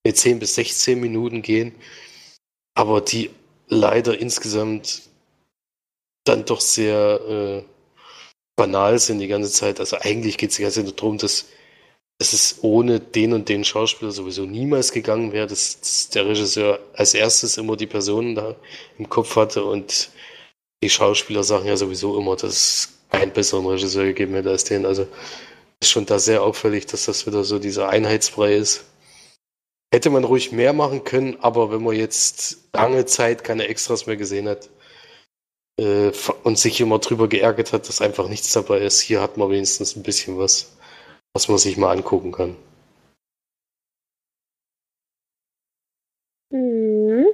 C: äh, 10 bis 16 Minuten gehen. Aber die leider insgesamt dann doch sehr äh, banal sind die ganze Zeit. Also eigentlich geht es die ganze Zeit darum, dass, dass es ohne den und den Schauspieler sowieso niemals gegangen wäre, dass, dass der Regisseur als erstes immer die Personen da im Kopf hatte und die Schauspieler sagen ja sowieso immer, dass es keinen besseren Regisseur gegeben hätte als den. Also ist schon da sehr auffällig, dass das wieder so dieser Einheitsbrei ist. Hätte man ruhig mehr machen können, aber wenn man jetzt lange Zeit keine Extras mehr gesehen hat, äh, und sich immer drüber geärgert hat, dass einfach nichts dabei ist. Hier hat man wenigstens ein bisschen was, was man sich mal angucken kann.
A: Mhm.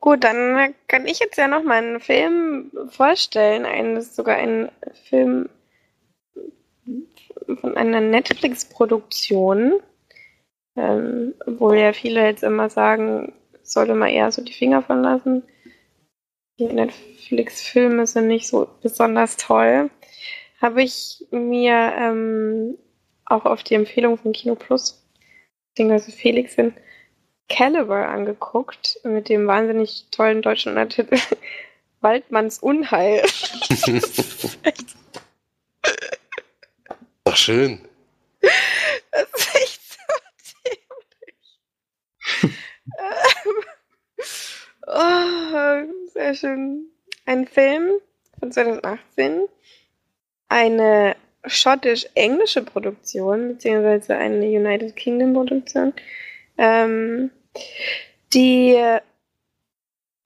A: Gut, dann kann ich jetzt ja noch mal einen Film vorstellen, einen, sogar einen Film von einer Netflix-Produktion, ähm, wo ja viele jetzt immer sagen, sollte man eher so die Finger von lassen. Die Netflix-Filme sind nicht so besonders toll. Habe ich mir ähm, auch auf die Empfehlung von Kino Plus, beziehungsweise Felix in Caliber angeguckt, mit dem wahnsinnig tollen deutschen Untertitel Waldmanns Unheil.
C: Ach, schön.
A: Das ist echt oh, sehr schön. Ein Film von 2018. Eine schottisch-englische Produktion, beziehungsweise eine United Kingdom-Produktion, ähm, die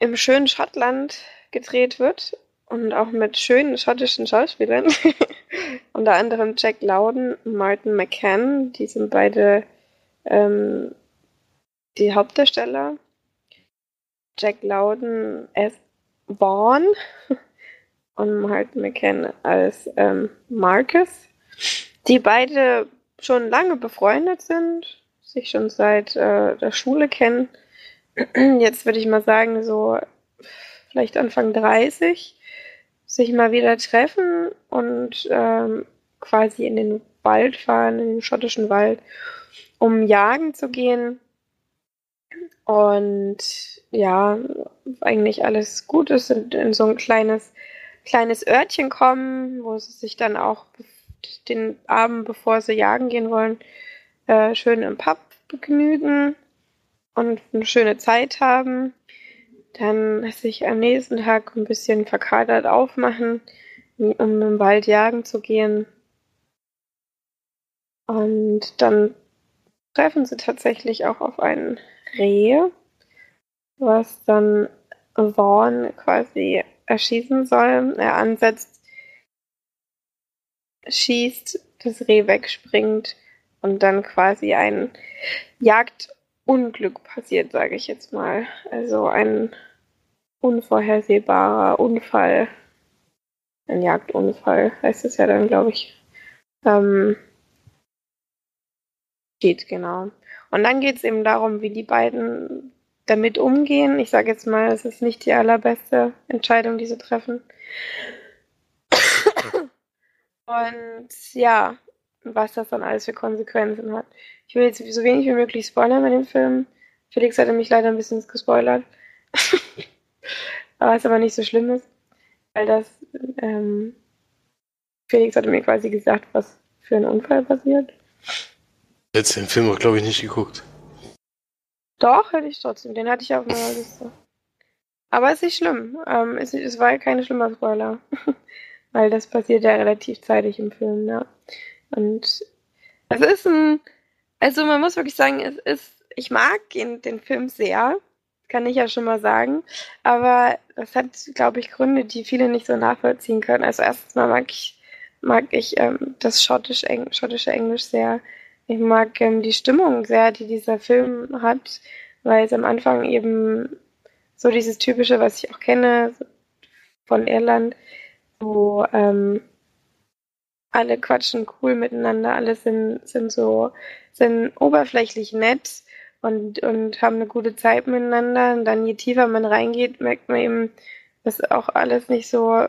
A: im schönen Schottland gedreht wird und auch mit schönen schottischen Schauspielern. Unter anderem Jack Loudon und Martin McCann, die sind beide ähm, die Hauptdarsteller, Jack Loudon als Vaughn und Martin McCann als ähm, Marcus, die beide schon lange befreundet sind, sich schon seit äh, der Schule kennen. Jetzt würde ich mal sagen, so vielleicht Anfang 30, sich mal wieder treffen und ähm, quasi in den Wald fahren, in den schottischen Wald, um jagen zu gehen und ja, eigentlich alles gut ist und in so ein kleines, kleines Örtchen kommen, wo sie sich dann auch den Abend, bevor sie jagen gehen wollen, äh, schön im Pub begnügen und eine schöne Zeit haben. Dann sich am nächsten Tag ein bisschen verkadert aufmachen, um im Wald jagen zu gehen. Und dann treffen sie tatsächlich auch auf einen Reh, was dann Vaughn quasi erschießen soll. Er ansetzt, schießt, das Reh wegspringt und dann quasi ein Jagdunglück passiert, sage ich jetzt mal. Also ein unvorhersehbarer Unfall. Ein Jagdunfall heißt es ja dann, glaube ich. Ähm, geht, genau. Und dann geht es eben darum, wie die beiden damit umgehen. Ich sage jetzt mal, es ist nicht die allerbeste Entscheidung, die sie treffen. Und ja, was das dann alles für Konsequenzen hat. Ich will jetzt so wenig wie möglich spoilern bei dem Film. Felix hatte mich leider ein bisschen gespoilert. was aber nicht so schlimm ist, weil das ähm, Felix hatte mir quasi gesagt, was für ein Unfall passiert.
C: Jetzt den Film auch, glaube ich, nicht geguckt.
A: Doch, hätte ich trotzdem. Den hatte ich auf meiner Liste. Aber es ist nicht schlimm. Ähm, es, es war kein schlimmer Spoiler. Weil das passiert ja relativ zeitig im Film, ja. Und es ist ein. Also man muss wirklich sagen, es ist. Ich mag ihn, den Film sehr. Kann ich ja schon mal sagen. Aber das hat, glaube ich, Gründe, die viele nicht so nachvollziehen können. Also erstens mal mag ich, mag ich ähm, das schottisch -Eng schottische Englisch sehr. Ich mag ähm, die Stimmung sehr, die dieser Film hat, weil es am Anfang eben so dieses typische, was ich auch kenne von Irland, wo ähm, alle quatschen cool miteinander, alle sind, sind so, sind oberflächlich nett und, und haben eine gute Zeit miteinander. Und dann je tiefer man reingeht, merkt man eben, dass auch alles nicht so,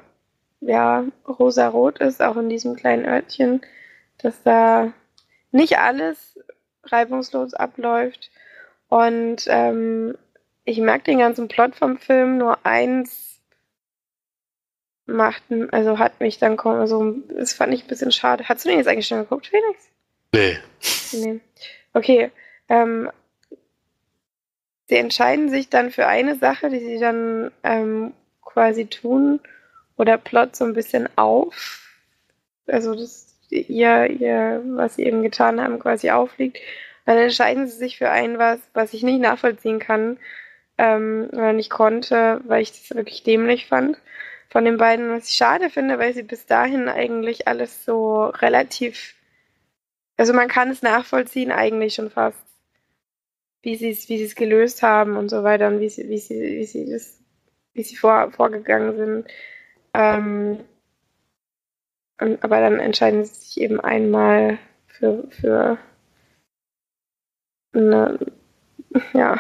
A: ja, rosa-rot ist, auch in diesem kleinen Örtchen, dass da nicht alles reibungslos abläuft. Und ähm, ich mag den ganzen Plot vom Film, nur eins macht, also hat mich dann also das fand ich ein bisschen schade. Hast du den jetzt eigentlich schon geguckt, Felix?
C: Nee.
A: Nee. Okay. Ähm, sie entscheiden sich dann für eine Sache, die sie dann ähm, quasi tun, oder Plot so ein bisschen auf. Also das ihr, ihr, was sie eben getan haben, quasi aufliegt, dann entscheiden sie sich für ein was, was ich nicht nachvollziehen kann ähm, oder nicht konnte, weil ich das wirklich dämlich fand von den beiden, was ich schade finde, weil sie bis dahin eigentlich alles so relativ, also man kann es nachvollziehen eigentlich schon fast, wie sie es, wie sie es gelöst haben und so weiter und wie sie, wie sie, wie sie das, wie sie vor, vorgegangen sind. Ähm, aber dann entscheiden sie sich eben einmal für, für eine, ja,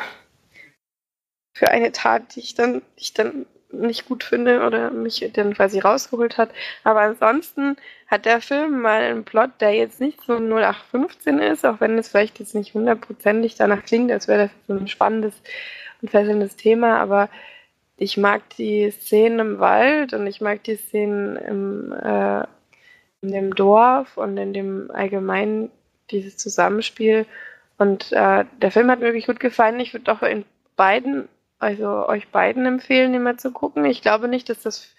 A: für eine Tat, die ich dann, die ich dann nicht gut finde oder mich dann quasi rausgeholt hat. Aber ansonsten hat der Film mal einen Plot, der jetzt nicht so 0815 ist, auch wenn es vielleicht jetzt nicht hundertprozentig danach klingt, als wäre das so ein spannendes und fesselndes Thema, aber ich mag die Szenen im Wald und ich mag die Szenen im, äh, in dem Dorf und in dem allgemeinen dieses Zusammenspiel. Und äh, der Film hat mir wirklich gut gefallen. Ich würde auch in beiden, also euch beiden empfehlen, den mal zu gucken. Ich glaube nicht, dass das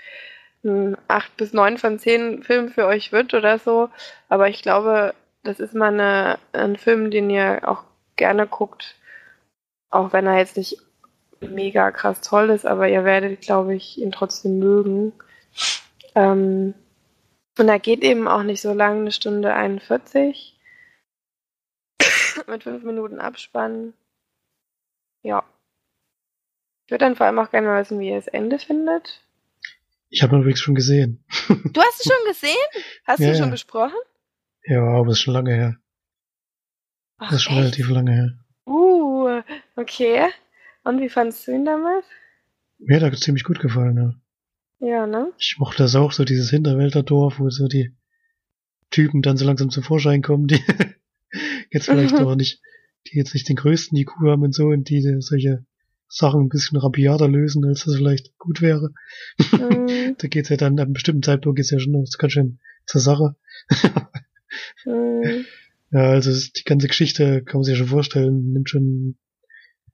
A: ein 8 bis 9 von 10 Film für euch wird oder so. Aber ich glaube, das ist mal eine, ein Film, den ihr auch gerne guckt. Auch wenn er jetzt nicht mega krass toll ist, aber ihr werdet, glaube ich, ihn trotzdem mögen. Ähm, und er geht eben auch nicht so lang, eine Stunde 41. Mit fünf Minuten Abspann. Ja. Ich würde dann vor allem auch gerne mal wissen, wie ihr das Ende findet.
B: Ich habe übrigens schon gesehen.
A: Du hast es schon gesehen? Hast ja, du ihn schon besprochen?
B: Ja, aber es ist schon lange her. Ach, das ist schon echt? relativ lange her.
A: Uh, okay. Und wie fandest du ihn damals?
B: Mir hat er ziemlich gut gefallen, ja.
A: Ja, ne?
B: Ich mochte das auch, so dieses Hinterwälterdorf, wo so die Typen dann so langsam zum Vorschein kommen, die jetzt vielleicht auch nicht, die jetzt nicht den größten IQ haben und so und die solche Sachen ein bisschen rabiater lösen, als das vielleicht gut wäre. Mhm. da geht's ja dann, ab einem bestimmten Zeitpunkt ist ja schon ganz schön zur Sache. mhm. Ja, also die ganze Geschichte kann man sich ja schon vorstellen, nimmt schon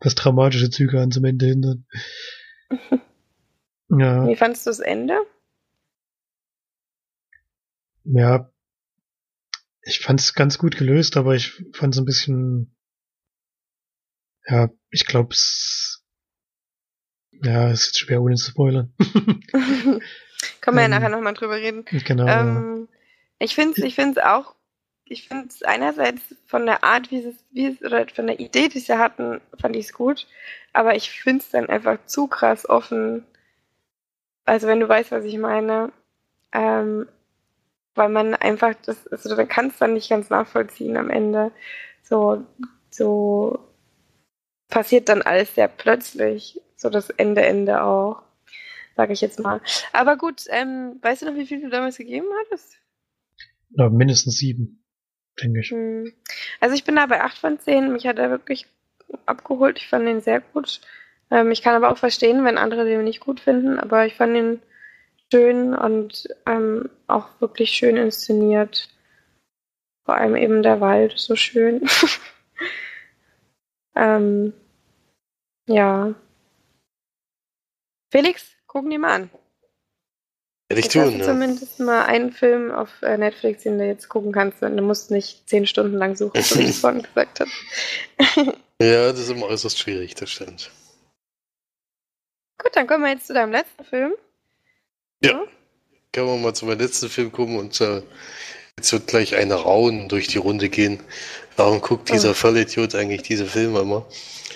B: was dramatische Züge an zum Ende hin dann.
A: Ja. Wie fandest du das Ende?
B: Ja, ich fand es ganz gut gelöst, aber ich fand es ein bisschen, ja, ich glaube, es Ja, es ist schwer, ohne zu spoilern.
A: Können wir ja
B: Ähm,
A: nachher nochmal drüber reden.
B: genau.
A: Ähm, ich finde es ich find's auch, ich finde es einerseits von der Art, wie es, wie es, oder von der Idee, die sie hatten, fand ich es gut. Aber ich finde es dann einfach zu krass offen. Also wenn du weißt, was ich meine. Ähm, weil man einfach, das, also man kann es dann nicht ganz nachvollziehen am Ende. So, so passiert dann alles sehr plötzlich. So das Ende, Ende auch. Sage ich jetzt mal. Aber gut, ähm, weißt du noch, wie viel du damals gegeben hattest?
B: ja, mindestens sieben, denke ich.
A: Hm. Also ich bin da bei 8 von 10. Mich hat er wirklich abgeholt. Ich fand ihn sehr gut. Ähm, ich kann aber auch verstehen, wenn andere den nicht gut finden, aber ich fand ihn schön und ähm, auch wirklich schön inszeniert. Vor allem eben der Wald, so schön. ähm, ja. Felix, gucken die mal an.
C: Hätte ich tun,
A: du
C: ja.
A: zumindest mal einen Film auf äh, Netflix, den du jetzt gucken kannst und du musst nicht zehn Stunden lang suchen, so wie ich vorhin gesagt habe.
C: Ja, das ist immer äußerst schwierig, das stimmt.
A: Gut, dann kommen wir jetzt zu deinem letzten Film.
C: Ja. Können wir mal zu meinem letzten Film gucken und äh, jetzt wird gleich eine Rauen durch die Runde gehen. Warum guckt dieser
A: Oh.
C: Vollidiot eigentlich diese Filme immer?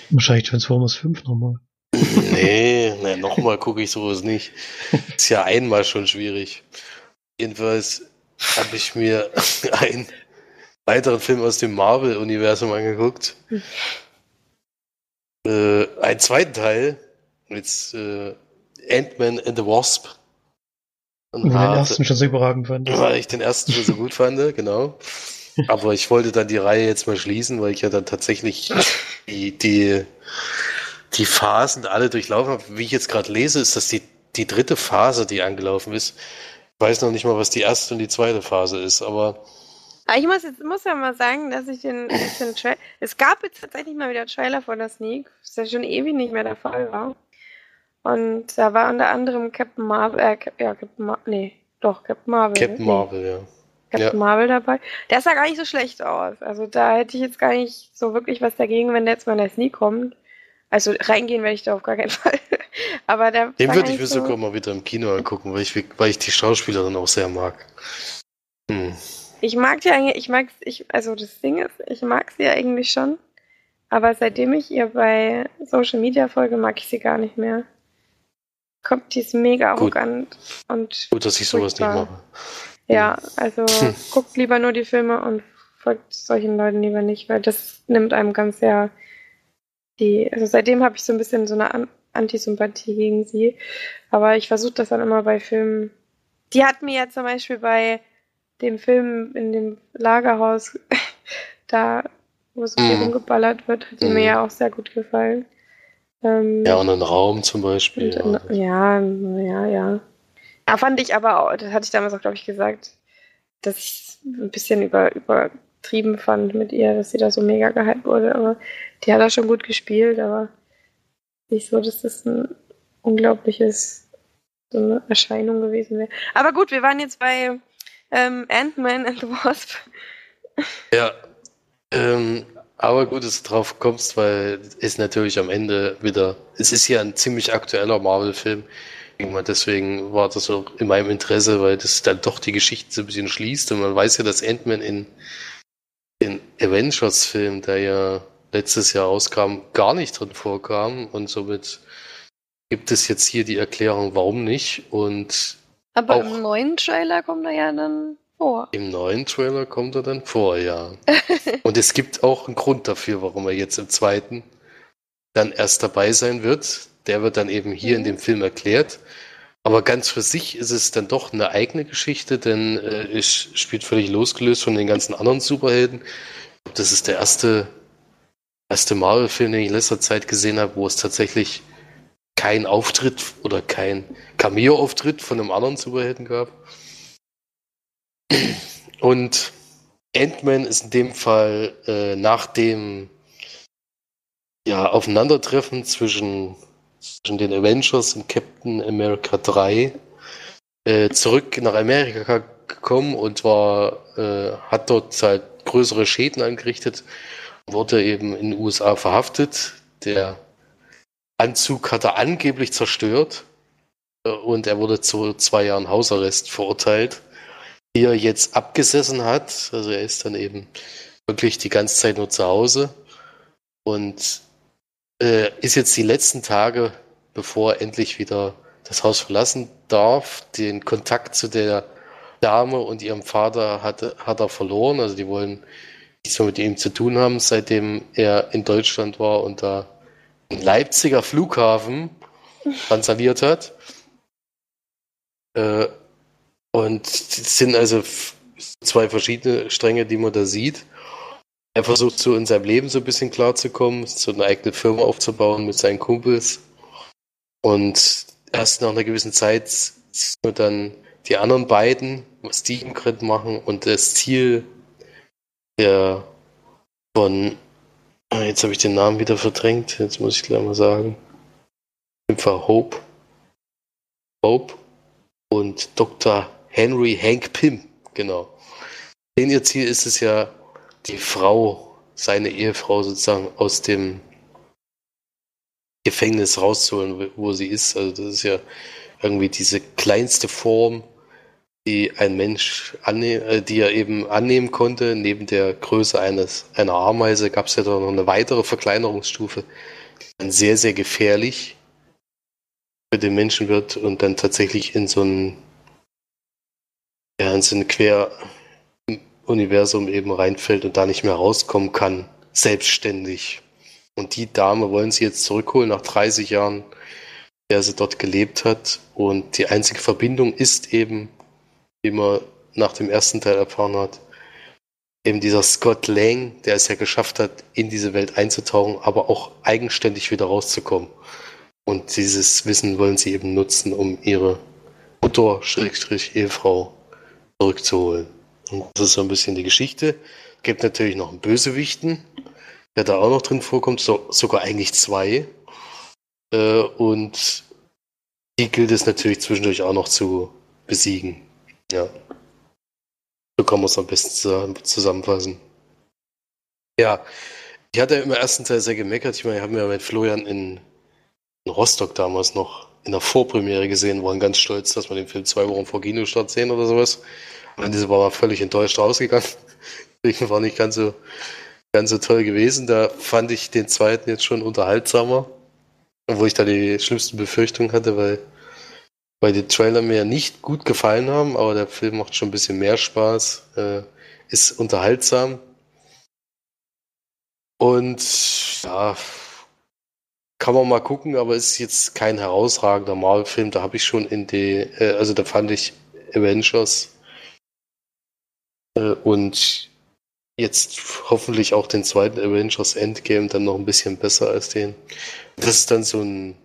B: Wahrscheinlich Transformers 5 nochmal.
C: Nee, nee nochmal gucke ich sowas nicht. Ist ja einmal schon schwierig. Jedenfalls habe ich mir einen weiteren Film aus dem Marvel-Universum angeguckt.
A: Hm.
C: Äh, einen zweiten Teil mit äh, Ant-Man and the Wasp. Und
B: den
C: habe-
B: ersten schon so überragend fand.
C: weil ich den ersten schon so gut fand, genau. Aber ich wollte dann die Reihe jetzt mal schließen, weil ich ja dann tatsächlich die, die, die Phasen alle durchlaufen habe. Wie ich jetzt gerade lese, ist das die, die dritte Phase, die angelaufen ist. Ich weiß noch nicht mal, was die erste und die zweite Phase ist, aber
A: Aber ich muss jetzt muss ja mal sagen, dass ich den, den Tra Es gab jetzt tatsächlich mal wieder Trailer von der Sneak, was ja schon ewig nicht mehr der Fall war. Und da war unter anderem Captain Marvel, äh, Cap, ja, Captain Marvel, nee, doch, Captain Marvel.
C: Captain
A: nee,
C: Marvel, ja.
A: Captain
C: Ja.
A: Marvel dabei. Der sah gar nicht so schlecht aus. Also da hätte ich jetzt gar nicht so wirklich was dagegen, wenn der jetzt mal in der Sneak kommt. Also reingehen werde ich da auf gar keinen Fall. Aber der
C: Den würde ich mir sogar mal wieder im Kino angucken, weil ich, weil ich die Schauspielerin auch sehr mag. Hm.
A: Ich mag die eigentlich, ich mag, ich, also das Ding ist, ich mag sie ja eigentlich schon. Aber seitdem ich ihr bei Social Media folge, mag ich sie gar nicht mehr. Kommt, die ist mega
C: Gut.
A: arrogant und
C: Gut, dass ich sowas nicht mache.
A: ja, also
C: Hm.
A: guckt lieber nur die Filme und folgt solchen Leuten lieber nicht, weil das nimmt einem ganz sehr die, also seitdem habe ich so ein bisschen so eine An Antisympathie gegen sie. Aber ich versuche das dann immer bei Filmen. Die hat mir ja zum Beispiel bei dem Film in dem Lagerhaus, da, wo so viel
C: Mhm.
A: rumgeballert wird, hat die
C: Mhm.
A: mir ja auch sehr gut gefallen. Ähm,
C: Ja, und ein Raum zum Beispiel.
A: und,
C: Ja.
A: ja, ja. Da fand ich aber auch, das hatte ich damals auch, glaube ich, gesagt, dass ich es ein bisschen über, übertrieben fand mit ihr, dass sie da so mega gehypt wurde. Aber die hat da schon gut gespielt, aber nicht so, dass das ein unglaubliches, so eine Erscheinung gewesen wäre. Aber gut, wir waren jetzt bei ähm, Ant-Man and the Wasp.
C: Ja, ähm, aber gut, dass du drauf kommst, weil es natürlich am Ende wieder, es ist ja ein ziemlich aktueller Marvel-Film. Deswegen war das auch in meinem Interesse, weil das dann doch die Geschichte so ein bisschen schließt. Und man weiß ja, dass Ant-Man in den Avengers-Film, der ja letztes Jahr rauskam, gar nicht drin vorkam. Und somit gibt es jetzt hier die Erklärung, warum nicht. Und
A: Aber
C: Auch.
A: im neuen Trailer kommt er ja dann vor.
C: Im neuen Trailer kommt er dann vor, ja. Und es gibt auch einen Grund dafür, warum er jetzt im zweiten dann erst dabei sein wird. Der wird dann eben hier in
A: Mhm.
C: dem Film erklärt. Aber ganz für sich ist es dann doch eine eigene Geschichte, denn äh, es spielt völlig losgelöst von den ganzen anderen Superhelden. Das ist der erste, erste Marvel-Film, den ich in letzter Zeit gesehen habe, wo es tatsächlich kein Auftritt oder kein Cameo-Auftritt von einem anderen Superhelden gab. Und Ant-Man ist in dem Fall äh, nach dem ja, Aufeinandertreffen zwischen, zwischen den Avengers und Captain America 3 äh, zurück nach Amerika gekommen und war, äh, hat dort halt größere Schäden angerichtet, wurde eben in den USA verhaftet. Der Anzug hat er angeblich zerstört äh, und er wurde zu zwei Jahren Hausarrest verurteilt, die er jetzt abgesessen hat. Also er ist dann eben wirklich die ganze Zeit nur zu Hause und äh, ist jetzt die letzten Tage, bevor er endlich wieder das Haus verlassen darf, den Kontakt zu der Dame und ihrem Vater hat, hat er verloren. Also die wollen nichts mehr mit ihm zu tun haben, seitdem er in Deutschland war und da den Leipziger Flughafen transaliert hat. Äh, und es sind also zwei verschiedene Stränge, die man da sieht. Er versucht so in seinem Leben so ein bisschen klarzukommen, so eine eigene Firma aufzubauen mit seinen Kumpels. Und erst nach einer gewissen Zeit sieht man dann die anderen beiden, was die im Grid machen und das Ziel der von, ah, jetzt habe ich den Namen wieder verdrängt, jetzt muss ich gleich mal sagen. Fall Hope. Hope und Dr. Henry Hank Pym, genau. Denn ihr Ziel ist es ja, die Frau, seine Ehefrau sozusagen aus dem Gefängnis rauszuholen, wo sie ist. Also das ist ja irgendwie diese kleinste Form, die ein Mensch annehmen, äh, die er eben annehmen konnte. Neben der Größe eines einer Ameise gab es ja da noch eine weitere Verkleinerungsstufe, die dann sehr, sehr gefährlich für den Menschen wird und dann tatsächlich in so ein ja, in so ein Quer-Universum eben reinfällt und da nicht mehr rauskommen kann, selbstständig. Und die Dame wollen sie jetzt zurückholen nach 30 Jahren, der sie dort gelebt hat. Und die einzige Verbindung ist eben, wie man nach dem ersten Teil erfahren hat, eben dieser Scott Lang, der es ja geschafft hat, in diese Welt einzutauchen, aber auch eigenständig wieder rauszukommen. Und dieses Wissen wollen sie eben nutzen, um ihre Mutter, Schrägstrich, Ehefrau zurückzuholen. Und das ist so ein bisschen die Geschichte. Es gibt natürlich noch einen Bösewichten, der da auch noch drin vorkommt, so, sogar eigentlich zwei. Äh, und die gilt es natürlich zwischendurch auch noch zu besiegen. Ja. So kann man es am besten zusammenfassen. Ja, ich hatte im ersten Teil sehr gemeckert. Ich meine, ich habe mir mit Florian in, in, Rostock damals noch in der Vorpremiere gesehen, waren ganz stolz, dass wir den Film zwei Wochen vor Kinostart sehen oder sowas. Und diese war völlig enttäuscht rausgegangen. Ich war nicht ganz so ganz so toll gewesen. Da fand ich den zweiten jetzt schon unterhaltsamer, obwohl ich da die schlimmsten Befürchtungen hatte, weil, weil die Trailer mir nicht gut gefallen haben, aber der Film macht schon ein bisschen mehr Spaß, äh, ist unterhaltsam. Und ja, kann man mal gucken, aber ist jetzt kein herausragender Marvel-Film. Da habe ich schon in die, äh, also da fand ich Avengers äh, und jetzt hoffentlich auch den zweiten Avengers Endgame dann noch ein bisschen besser als den. Das ist dann so, ein,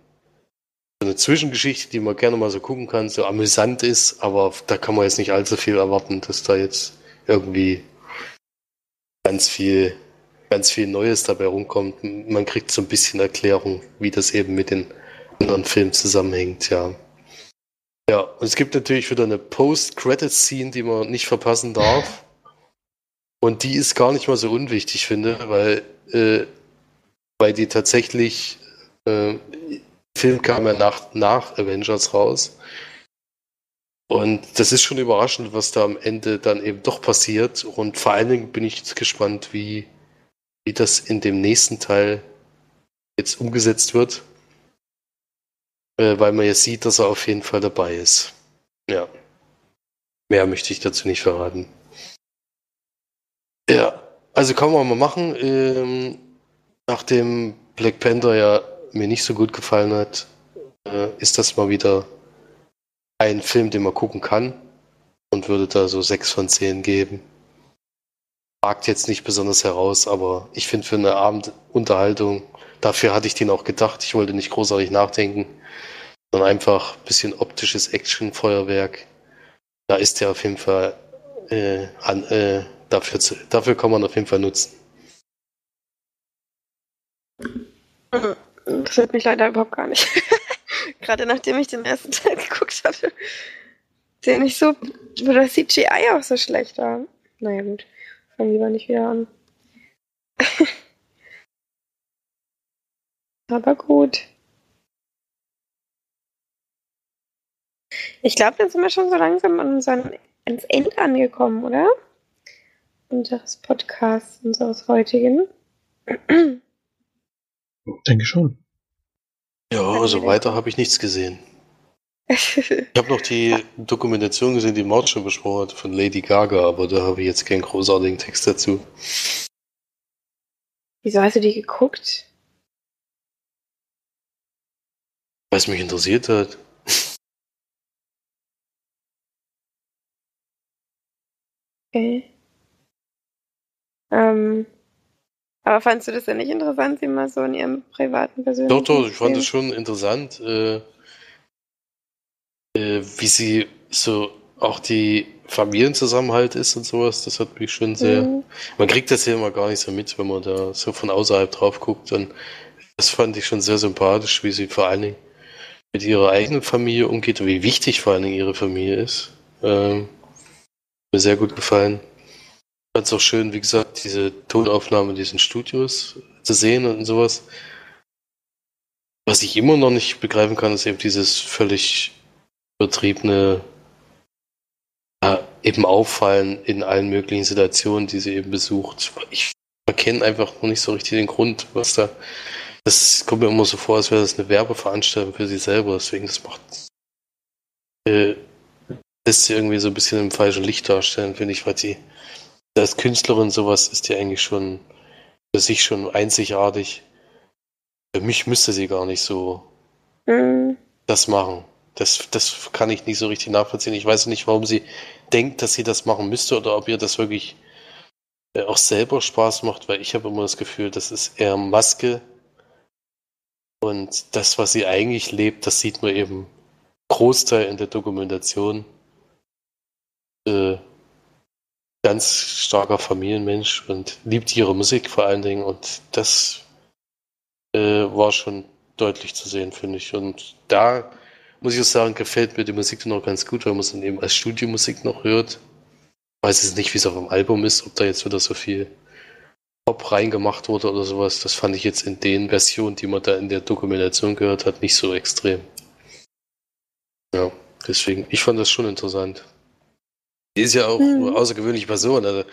C: so eine Zwischengeschichte, die man gerne mal so gucken kann, so amüsant ist, aber da kann man jetzt nicht allzu viel erwarten, dass da jetzt irgendwie ganz viel, ganz viel Neues dabei rumkommt. Man kriegt so ein bisschen Erklärung, wie das eben mit den anderen Filmen zusammenhängt, ja. Ja, und es gibt natürlich wieder eine Post-Credit-Scene, die man nicht verpassen darf. Und die ist gar nicht mal so unwichtig, finde, weil, äh, weil die tatsächlich, äh, Film kam ja nach, nach Avengers raus. Und das ist schon überraschend, was da am Ende dann eben doch passiert. Und vor allen Dingen bin ich jetzt gespannt, wie, wie das in dem nächsten Teil jetzt umgesetzt wird. Äh, weil man jetzt sieht, dass er auf jeden Fall dabei ist. Ja. Mehr möchte ich dazu nicht verraten. Ja, also kann man mal machen. Ähm, nachdem Black Panther ja mir nicht so gut gefallen hat, äh, ist das mal wieder ein Film, den man gucken kann und würde da so 6 von 10 geben. Fragt jetzt nicht besonders heraus, aber ich finde für eine Abendunterhaltung, dafür hatte ich den auch gedacht. Ich wollte nicht großartig nachdenken, sondern einfach ein bisschen optisches Action-Feuerwerk. Da ist der auf jeden Fall äh, an, äh, dafür, zu, dafür kann man auf jeden Fall nutzen.
A: Das hört mich leider überhaupt gar nicht. Gerade nachdem ich den ersten Teil geguckt hatte. Der nicht so, wo das CGI auch so schlecht war. Naja, gut. Fangen lieber nicht wieder an. Aber gut. Ich glaube, dann sind wir schon so langsam an unserem, ans Ende angekommen, oder? Unseres Podcasts, unseres heutigen.
B: Denke schon.
C: Ja, also weiter habe ich nichts gesehen. Ich habe noch die Dokumentation gesehen, die Maud schon besprochen hat, von Lady Gaga, aber da habe ich jetzt keinen großartigen Text dazu.
A: Wieso hast du die geguckt?
C: Weil es mich interessiert hat.
A: Okay. Ähm, aber fandst du das denn nicht interessant, sie mal so in ihrem privaten persönlichen
C: Doch, doch, ich fand es schon interessant, äh, äh, wie sie so auch die Familienzusammenhalt ist und sowas. Das hat mich schon sehr.
A: Mhm.
C: Man kriegt das ja immer gar nicht so mit, wenn man da so von außerhalb drauf guckt. Und das fand ich schon sehr sympathisch, wie sie vor allen Dingen mit ihrer eigenen Familie umgeht und wie wichtig vor allen Dingen ihre Familie ist. Ähm, mir sehr gut gefallen. Ich fand es auch schön, wie gesagt, diese Tonaufnahme in diesen Studios zu sehen und sowas. Was ich immer noch nicht begreifen kann, ist eben dieses völlig übertriebene ja, eben auffallen in allen möglichen Situationen, die sie eben besucht. Ich erkenne einfach noch nicht so richtig den Grund, was da. Das kommt mir immer so vor, als wäre das eine Werbeveranstaltung für sie selber. Deswegen, das macht. Äh, lässt sie irgendwie so ein bisschen im falschen Licht darstellen, finde ich, weil sie als Künstlerin sowas ist die eigentlich schon für sich schon einzigartig. Für mich müsste sie gar nicht so
A: Mhm.
C: das machen. Das, das kann ich nicht so richtig nachvollziehen. Ich weiß nicht, warum sie denkt, dass sie das machen müsste oder ob ihr das wirklich äh, auch selber Spaß macht, weil ich habe immer das Gefühl, das ist eher Maske. Und das, was sie eigentlich lebt, das sieht man eben Großteil in der Dokumentation. Äh, ganz starker Familienmensch und liebt ihre Musik vor allen Dingen. Und das äh, war schon deutlich zu sehen, finde ich. Und da muss ich auch sagen, gefällt mir die Musik noch ganz gut, weil man es dann eben als Studiomusik noch hört. Weiß jetzt nicht, wie es auf dem Album ist, ob da jetzt wieder so viel Pop reingemacht wurde oder sowas. Das fand ich jetzt in den Versionen, die man da in der Dokumentation gehört hat, nicht so extrem. Ja, deswegen, ich fand das schon interessant. Die ist ja auch
A: Mhm.
C: eine außergewöhnliche Person. Also,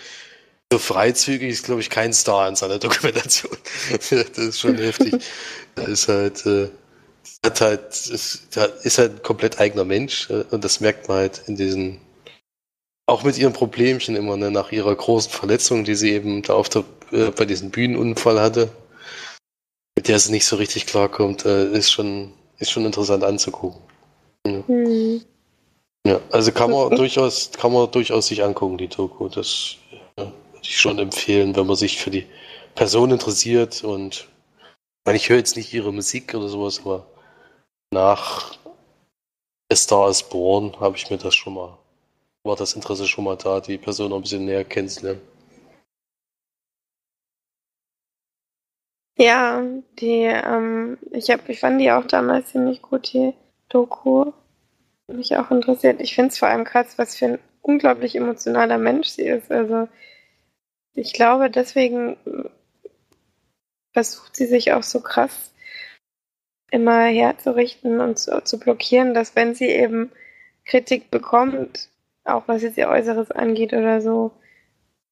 C: so freizügig ist, glaube ich, kein Star in seiner Dokumentation. das ist schon heftig. Da ist halt, äh, hat halt, ist, ist halt ein komplett eigener Mensch äh, und das merkt man halt in diesen, auch mit ihren Problemchen immer, ne, nach ihrer großen Verletzung, die sie eben da auf der, äh, bei diesem Bühnenunfall hatte, mit der sie nicht so richtig klarkommt, äh, ist schon, ist schon interessant anzugucken.
A: Mhm.
C: Ja, also kann man durchaus, kann man durchaus sich angucken, die Doku. Das ja, würde ich schon empfehlen, wenn man sich für die Person interessiert und ich meine, ich höre jetzt nicht ihre Musik oder sowas, aber nach A Star is Born habe ich mir das schon mal, war das Interesse schon mal da, die Person noch ein bisschen näher kennenzulernen.
A: Ja, die, ähm, ich hab, ich fand die auch damals ziemlich gut, die Doku. Mich auch interessiert. Ich finde es vor allem krass, was für ein unglaublich emotionaler Mensch sie ist. Also, ich glaube, deswegen versucht sie sich auch so krass immer herzurichten und zu, zu blockieren, dass wenn sie eben Kritik bekommt, auch was jetzt ihr Äußeres angeht oder so,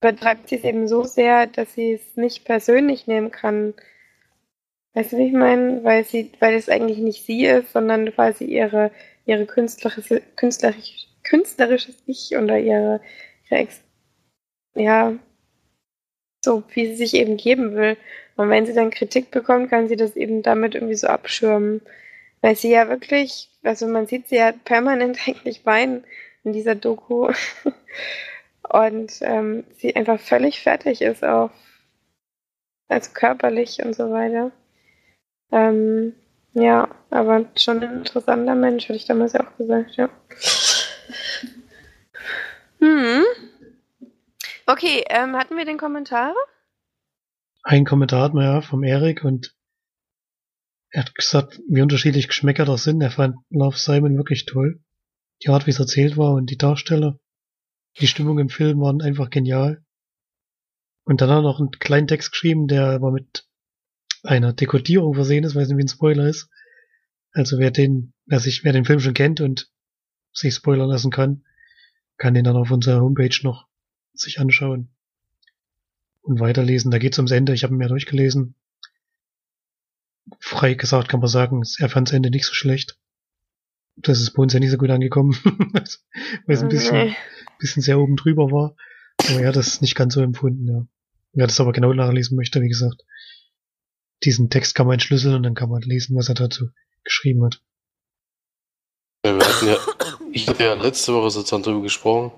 A: übertreibt sie es eben so sehr, dass sie es nicht persönlich nehmen kann. Weißt du, wie ich meine? Weil sie, weil es eigentlich nicht sie ist, sondern quasi ihre, ihre künstlerische, künstlerisch, künstlerisches Ich oder ihre, ihre Ex ja, so wie sie sich eben geben will. Und wenn sie dann Kritik bekommt, kann sie das eben damit irgendwie so abschirmen. Weil sie ja wirklich, also man sieht sie ja permanent eigentlich weinen in dieser Doku. Und ähm, sie einfach völlig fertig ist auch. Also körperlich und so weiter. Ähm, ja, aber schon ein interessanter Mensch, hätte ich damals auch gesagt, ja. Hm. Okay, ähm, hatten wir den Kommentare?
B: Ein Kommentar hat man ja vom Erik und er hat gesagt, wie unterschiedlich Geschmäcker das sind. Er fand Love Simon wirklich toll. Die Art, wie es erzählt war und die Darsteller. Die Stimmung im Film waren einfach genial. Und dann hat er noch einen kleinen Text geschrieben, der aber mit einer Dekodierung versehen ist, weiß nicht, wie ein Spoiler ist. Also wer den, wer sich, wer den Film schon kennt und sich spoilern lassen kann, kann den dann auf unserer Homepage noch sich anschauen und weiterlesen. Da geht's ums Ende. Ich habe mir durchgelesen. Frei gesagt kann man sagen, er fand das Ende nicht so schlecht. Das ist bei uns ja nicht so gut angekommen, weil es ein bisschen,
A: Nee.
B: bisschen sehr oben drüber war. Aber er hat das nicht ganz so empfunden, ja. Wer das aber genau nachlesen möchte, wie gesagt, diesen Text kann man entschlüsseln und dann kann man lesen, was er dazu geschrieben hat.
C: Ja, wir hatten ja, ich hatte ja letzte Woche sozusagen drüber gesprochen.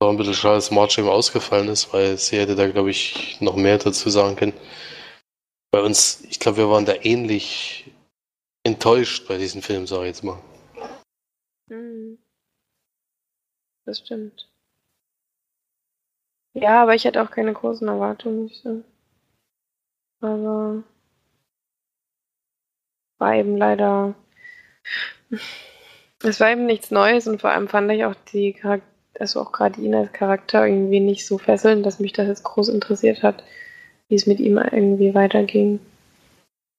C: War ein bisschen schade, dass Marge eben ausgefallen ist, weil sie hätte da, glaube ich, noch mehr dazu sagen können. Bei uns, ich glaube, wir waren da ähnlich enttäuscht bei diesem Film, sage ich jetzt mal.
A: Hm. Das stimmt. Ja, aber ich hatte auch keine großen Erwartungen, muss ich. Aber war eben leider. Es war eben nichts Neues und vor allem fand ich auch die Charakter, also auch gerade ihn als Charakter irgendwie nicht so fesselnd, dass mich das jetzt groß interessiert hat, wie es mit ihm irgendwie weiterging.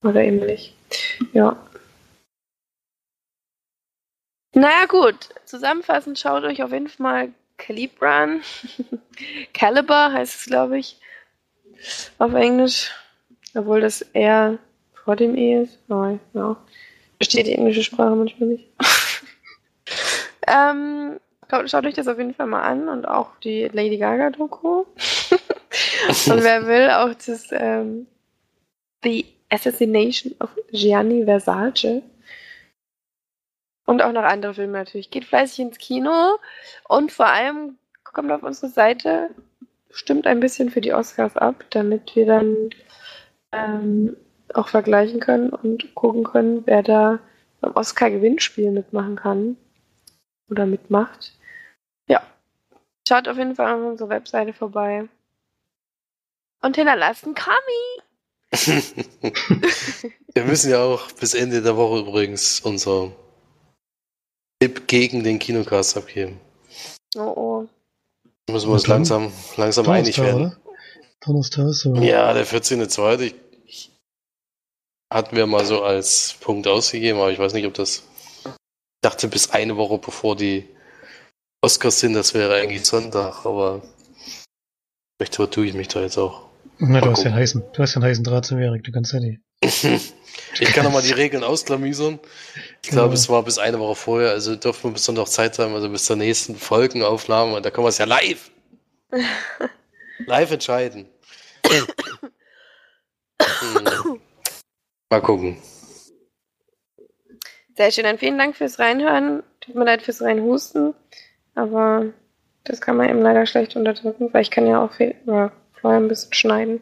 A: Oder eben nicht. Ja. Naja, gut. Zusammenfassend schaut euch auf jeden Fall mal Calibre an. Caliber heißt es, glaube ich, auf Englisch. Obwohl das eher vor dem E ist. Aber ja. Versteht die englische Sprache manchmal nicht. ähm, schaut, euch das auf jeden Fall mal an und auch die Lady Gaga-Doku. und wer will, auch das ähm, The Assassination of Gianni Versace. Und auch noch andere Filme natürlich. Geht fleißig ins Kino und vor allem kommt auf unsere Seite, stimmt ein bisschen für die Oscars ab, damit wir dann ähm, auch vergleichen können und gucken können, wer da beim Oscar-Gewinnspiel mitmachen kann oder mitmacht. Ja, schaut auf jeden Fall auf unsere Webseite vorbei und hinterlasst einen Kami.
C: wir müssen ja auch bis Ende der Woche übrigens unser Tipp gegen den Kinocast abgeben.
A: Oh oh.
C: Da müssen wir uns langsam, langsam einig werden.
B: so.
C: Ja, der 14.2. Ich, ich, hatten wir mal so als Punkt ausgegeben, aber ich weiß nicht, ob das. Ich dachte bis eine Woche bevor die Oscars sind, das wäre eigentlich Sonntag, aber vielleicht vertue ich mich da jetzt auch.
B: Na, du hast, den
C: gucken.
B: heißen, du hast den heißen Draht zum Erik, du kannst ja nicht.
C: Ich kann nochmal die Regeln ausklamüsern. Ich glaube,
B: Ja.
C: es war bis eine Woche vorher, also dürfen wir bis Sonntag Zeit haben, also bis zur nächsten Folgenaufnahme und da können wir es ja live, live entscheiden. Hm. Mal gucken.
A: Sehr schön, dann vielen Dank fürs Reinhören. Tut mir leid fürs Reinhusten, aber das kann man eben leider schlecht unterdrücken, weil ich kann ja auch vorher ein bisschen schneiden.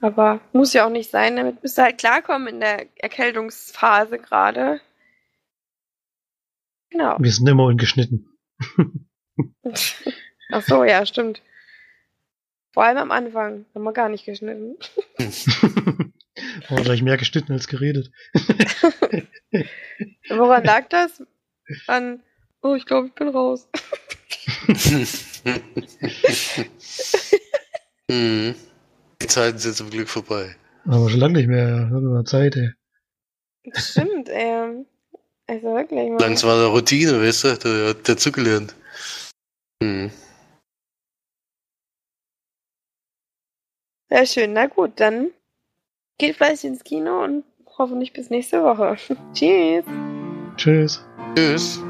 A: Aber muss ja auch nicht sein, damit müsst ihr halt klarkommen in der Erkältungsphase gerade. Genau.
B: Wir sind immer ungeschnitten.
A: Ach so, ja, stimmt. Vor allem am Anfang haben wir gar nicht geschnitten.
B: Gleich mehr geschnitten als geredet.
A: Woran lag das? An, oh, ich glaube, ich bin raus.
C: Hm. Die Zeiten sind zum Glück vorbei.
B: Aber schon lange nicht mehr. Haben wir mal Zeit, ey.
A: Stimmt, ähm. Also wirklich mal.
C: Langsam war der Routine, weißt du, der hat dazugelernt. Hm.
A: Sehr schön, na gut, dann geht fleißig ins Kino und hoffentlich bis nächste Woche. Tschüss.
B: Tschüss.
C: Tschüss.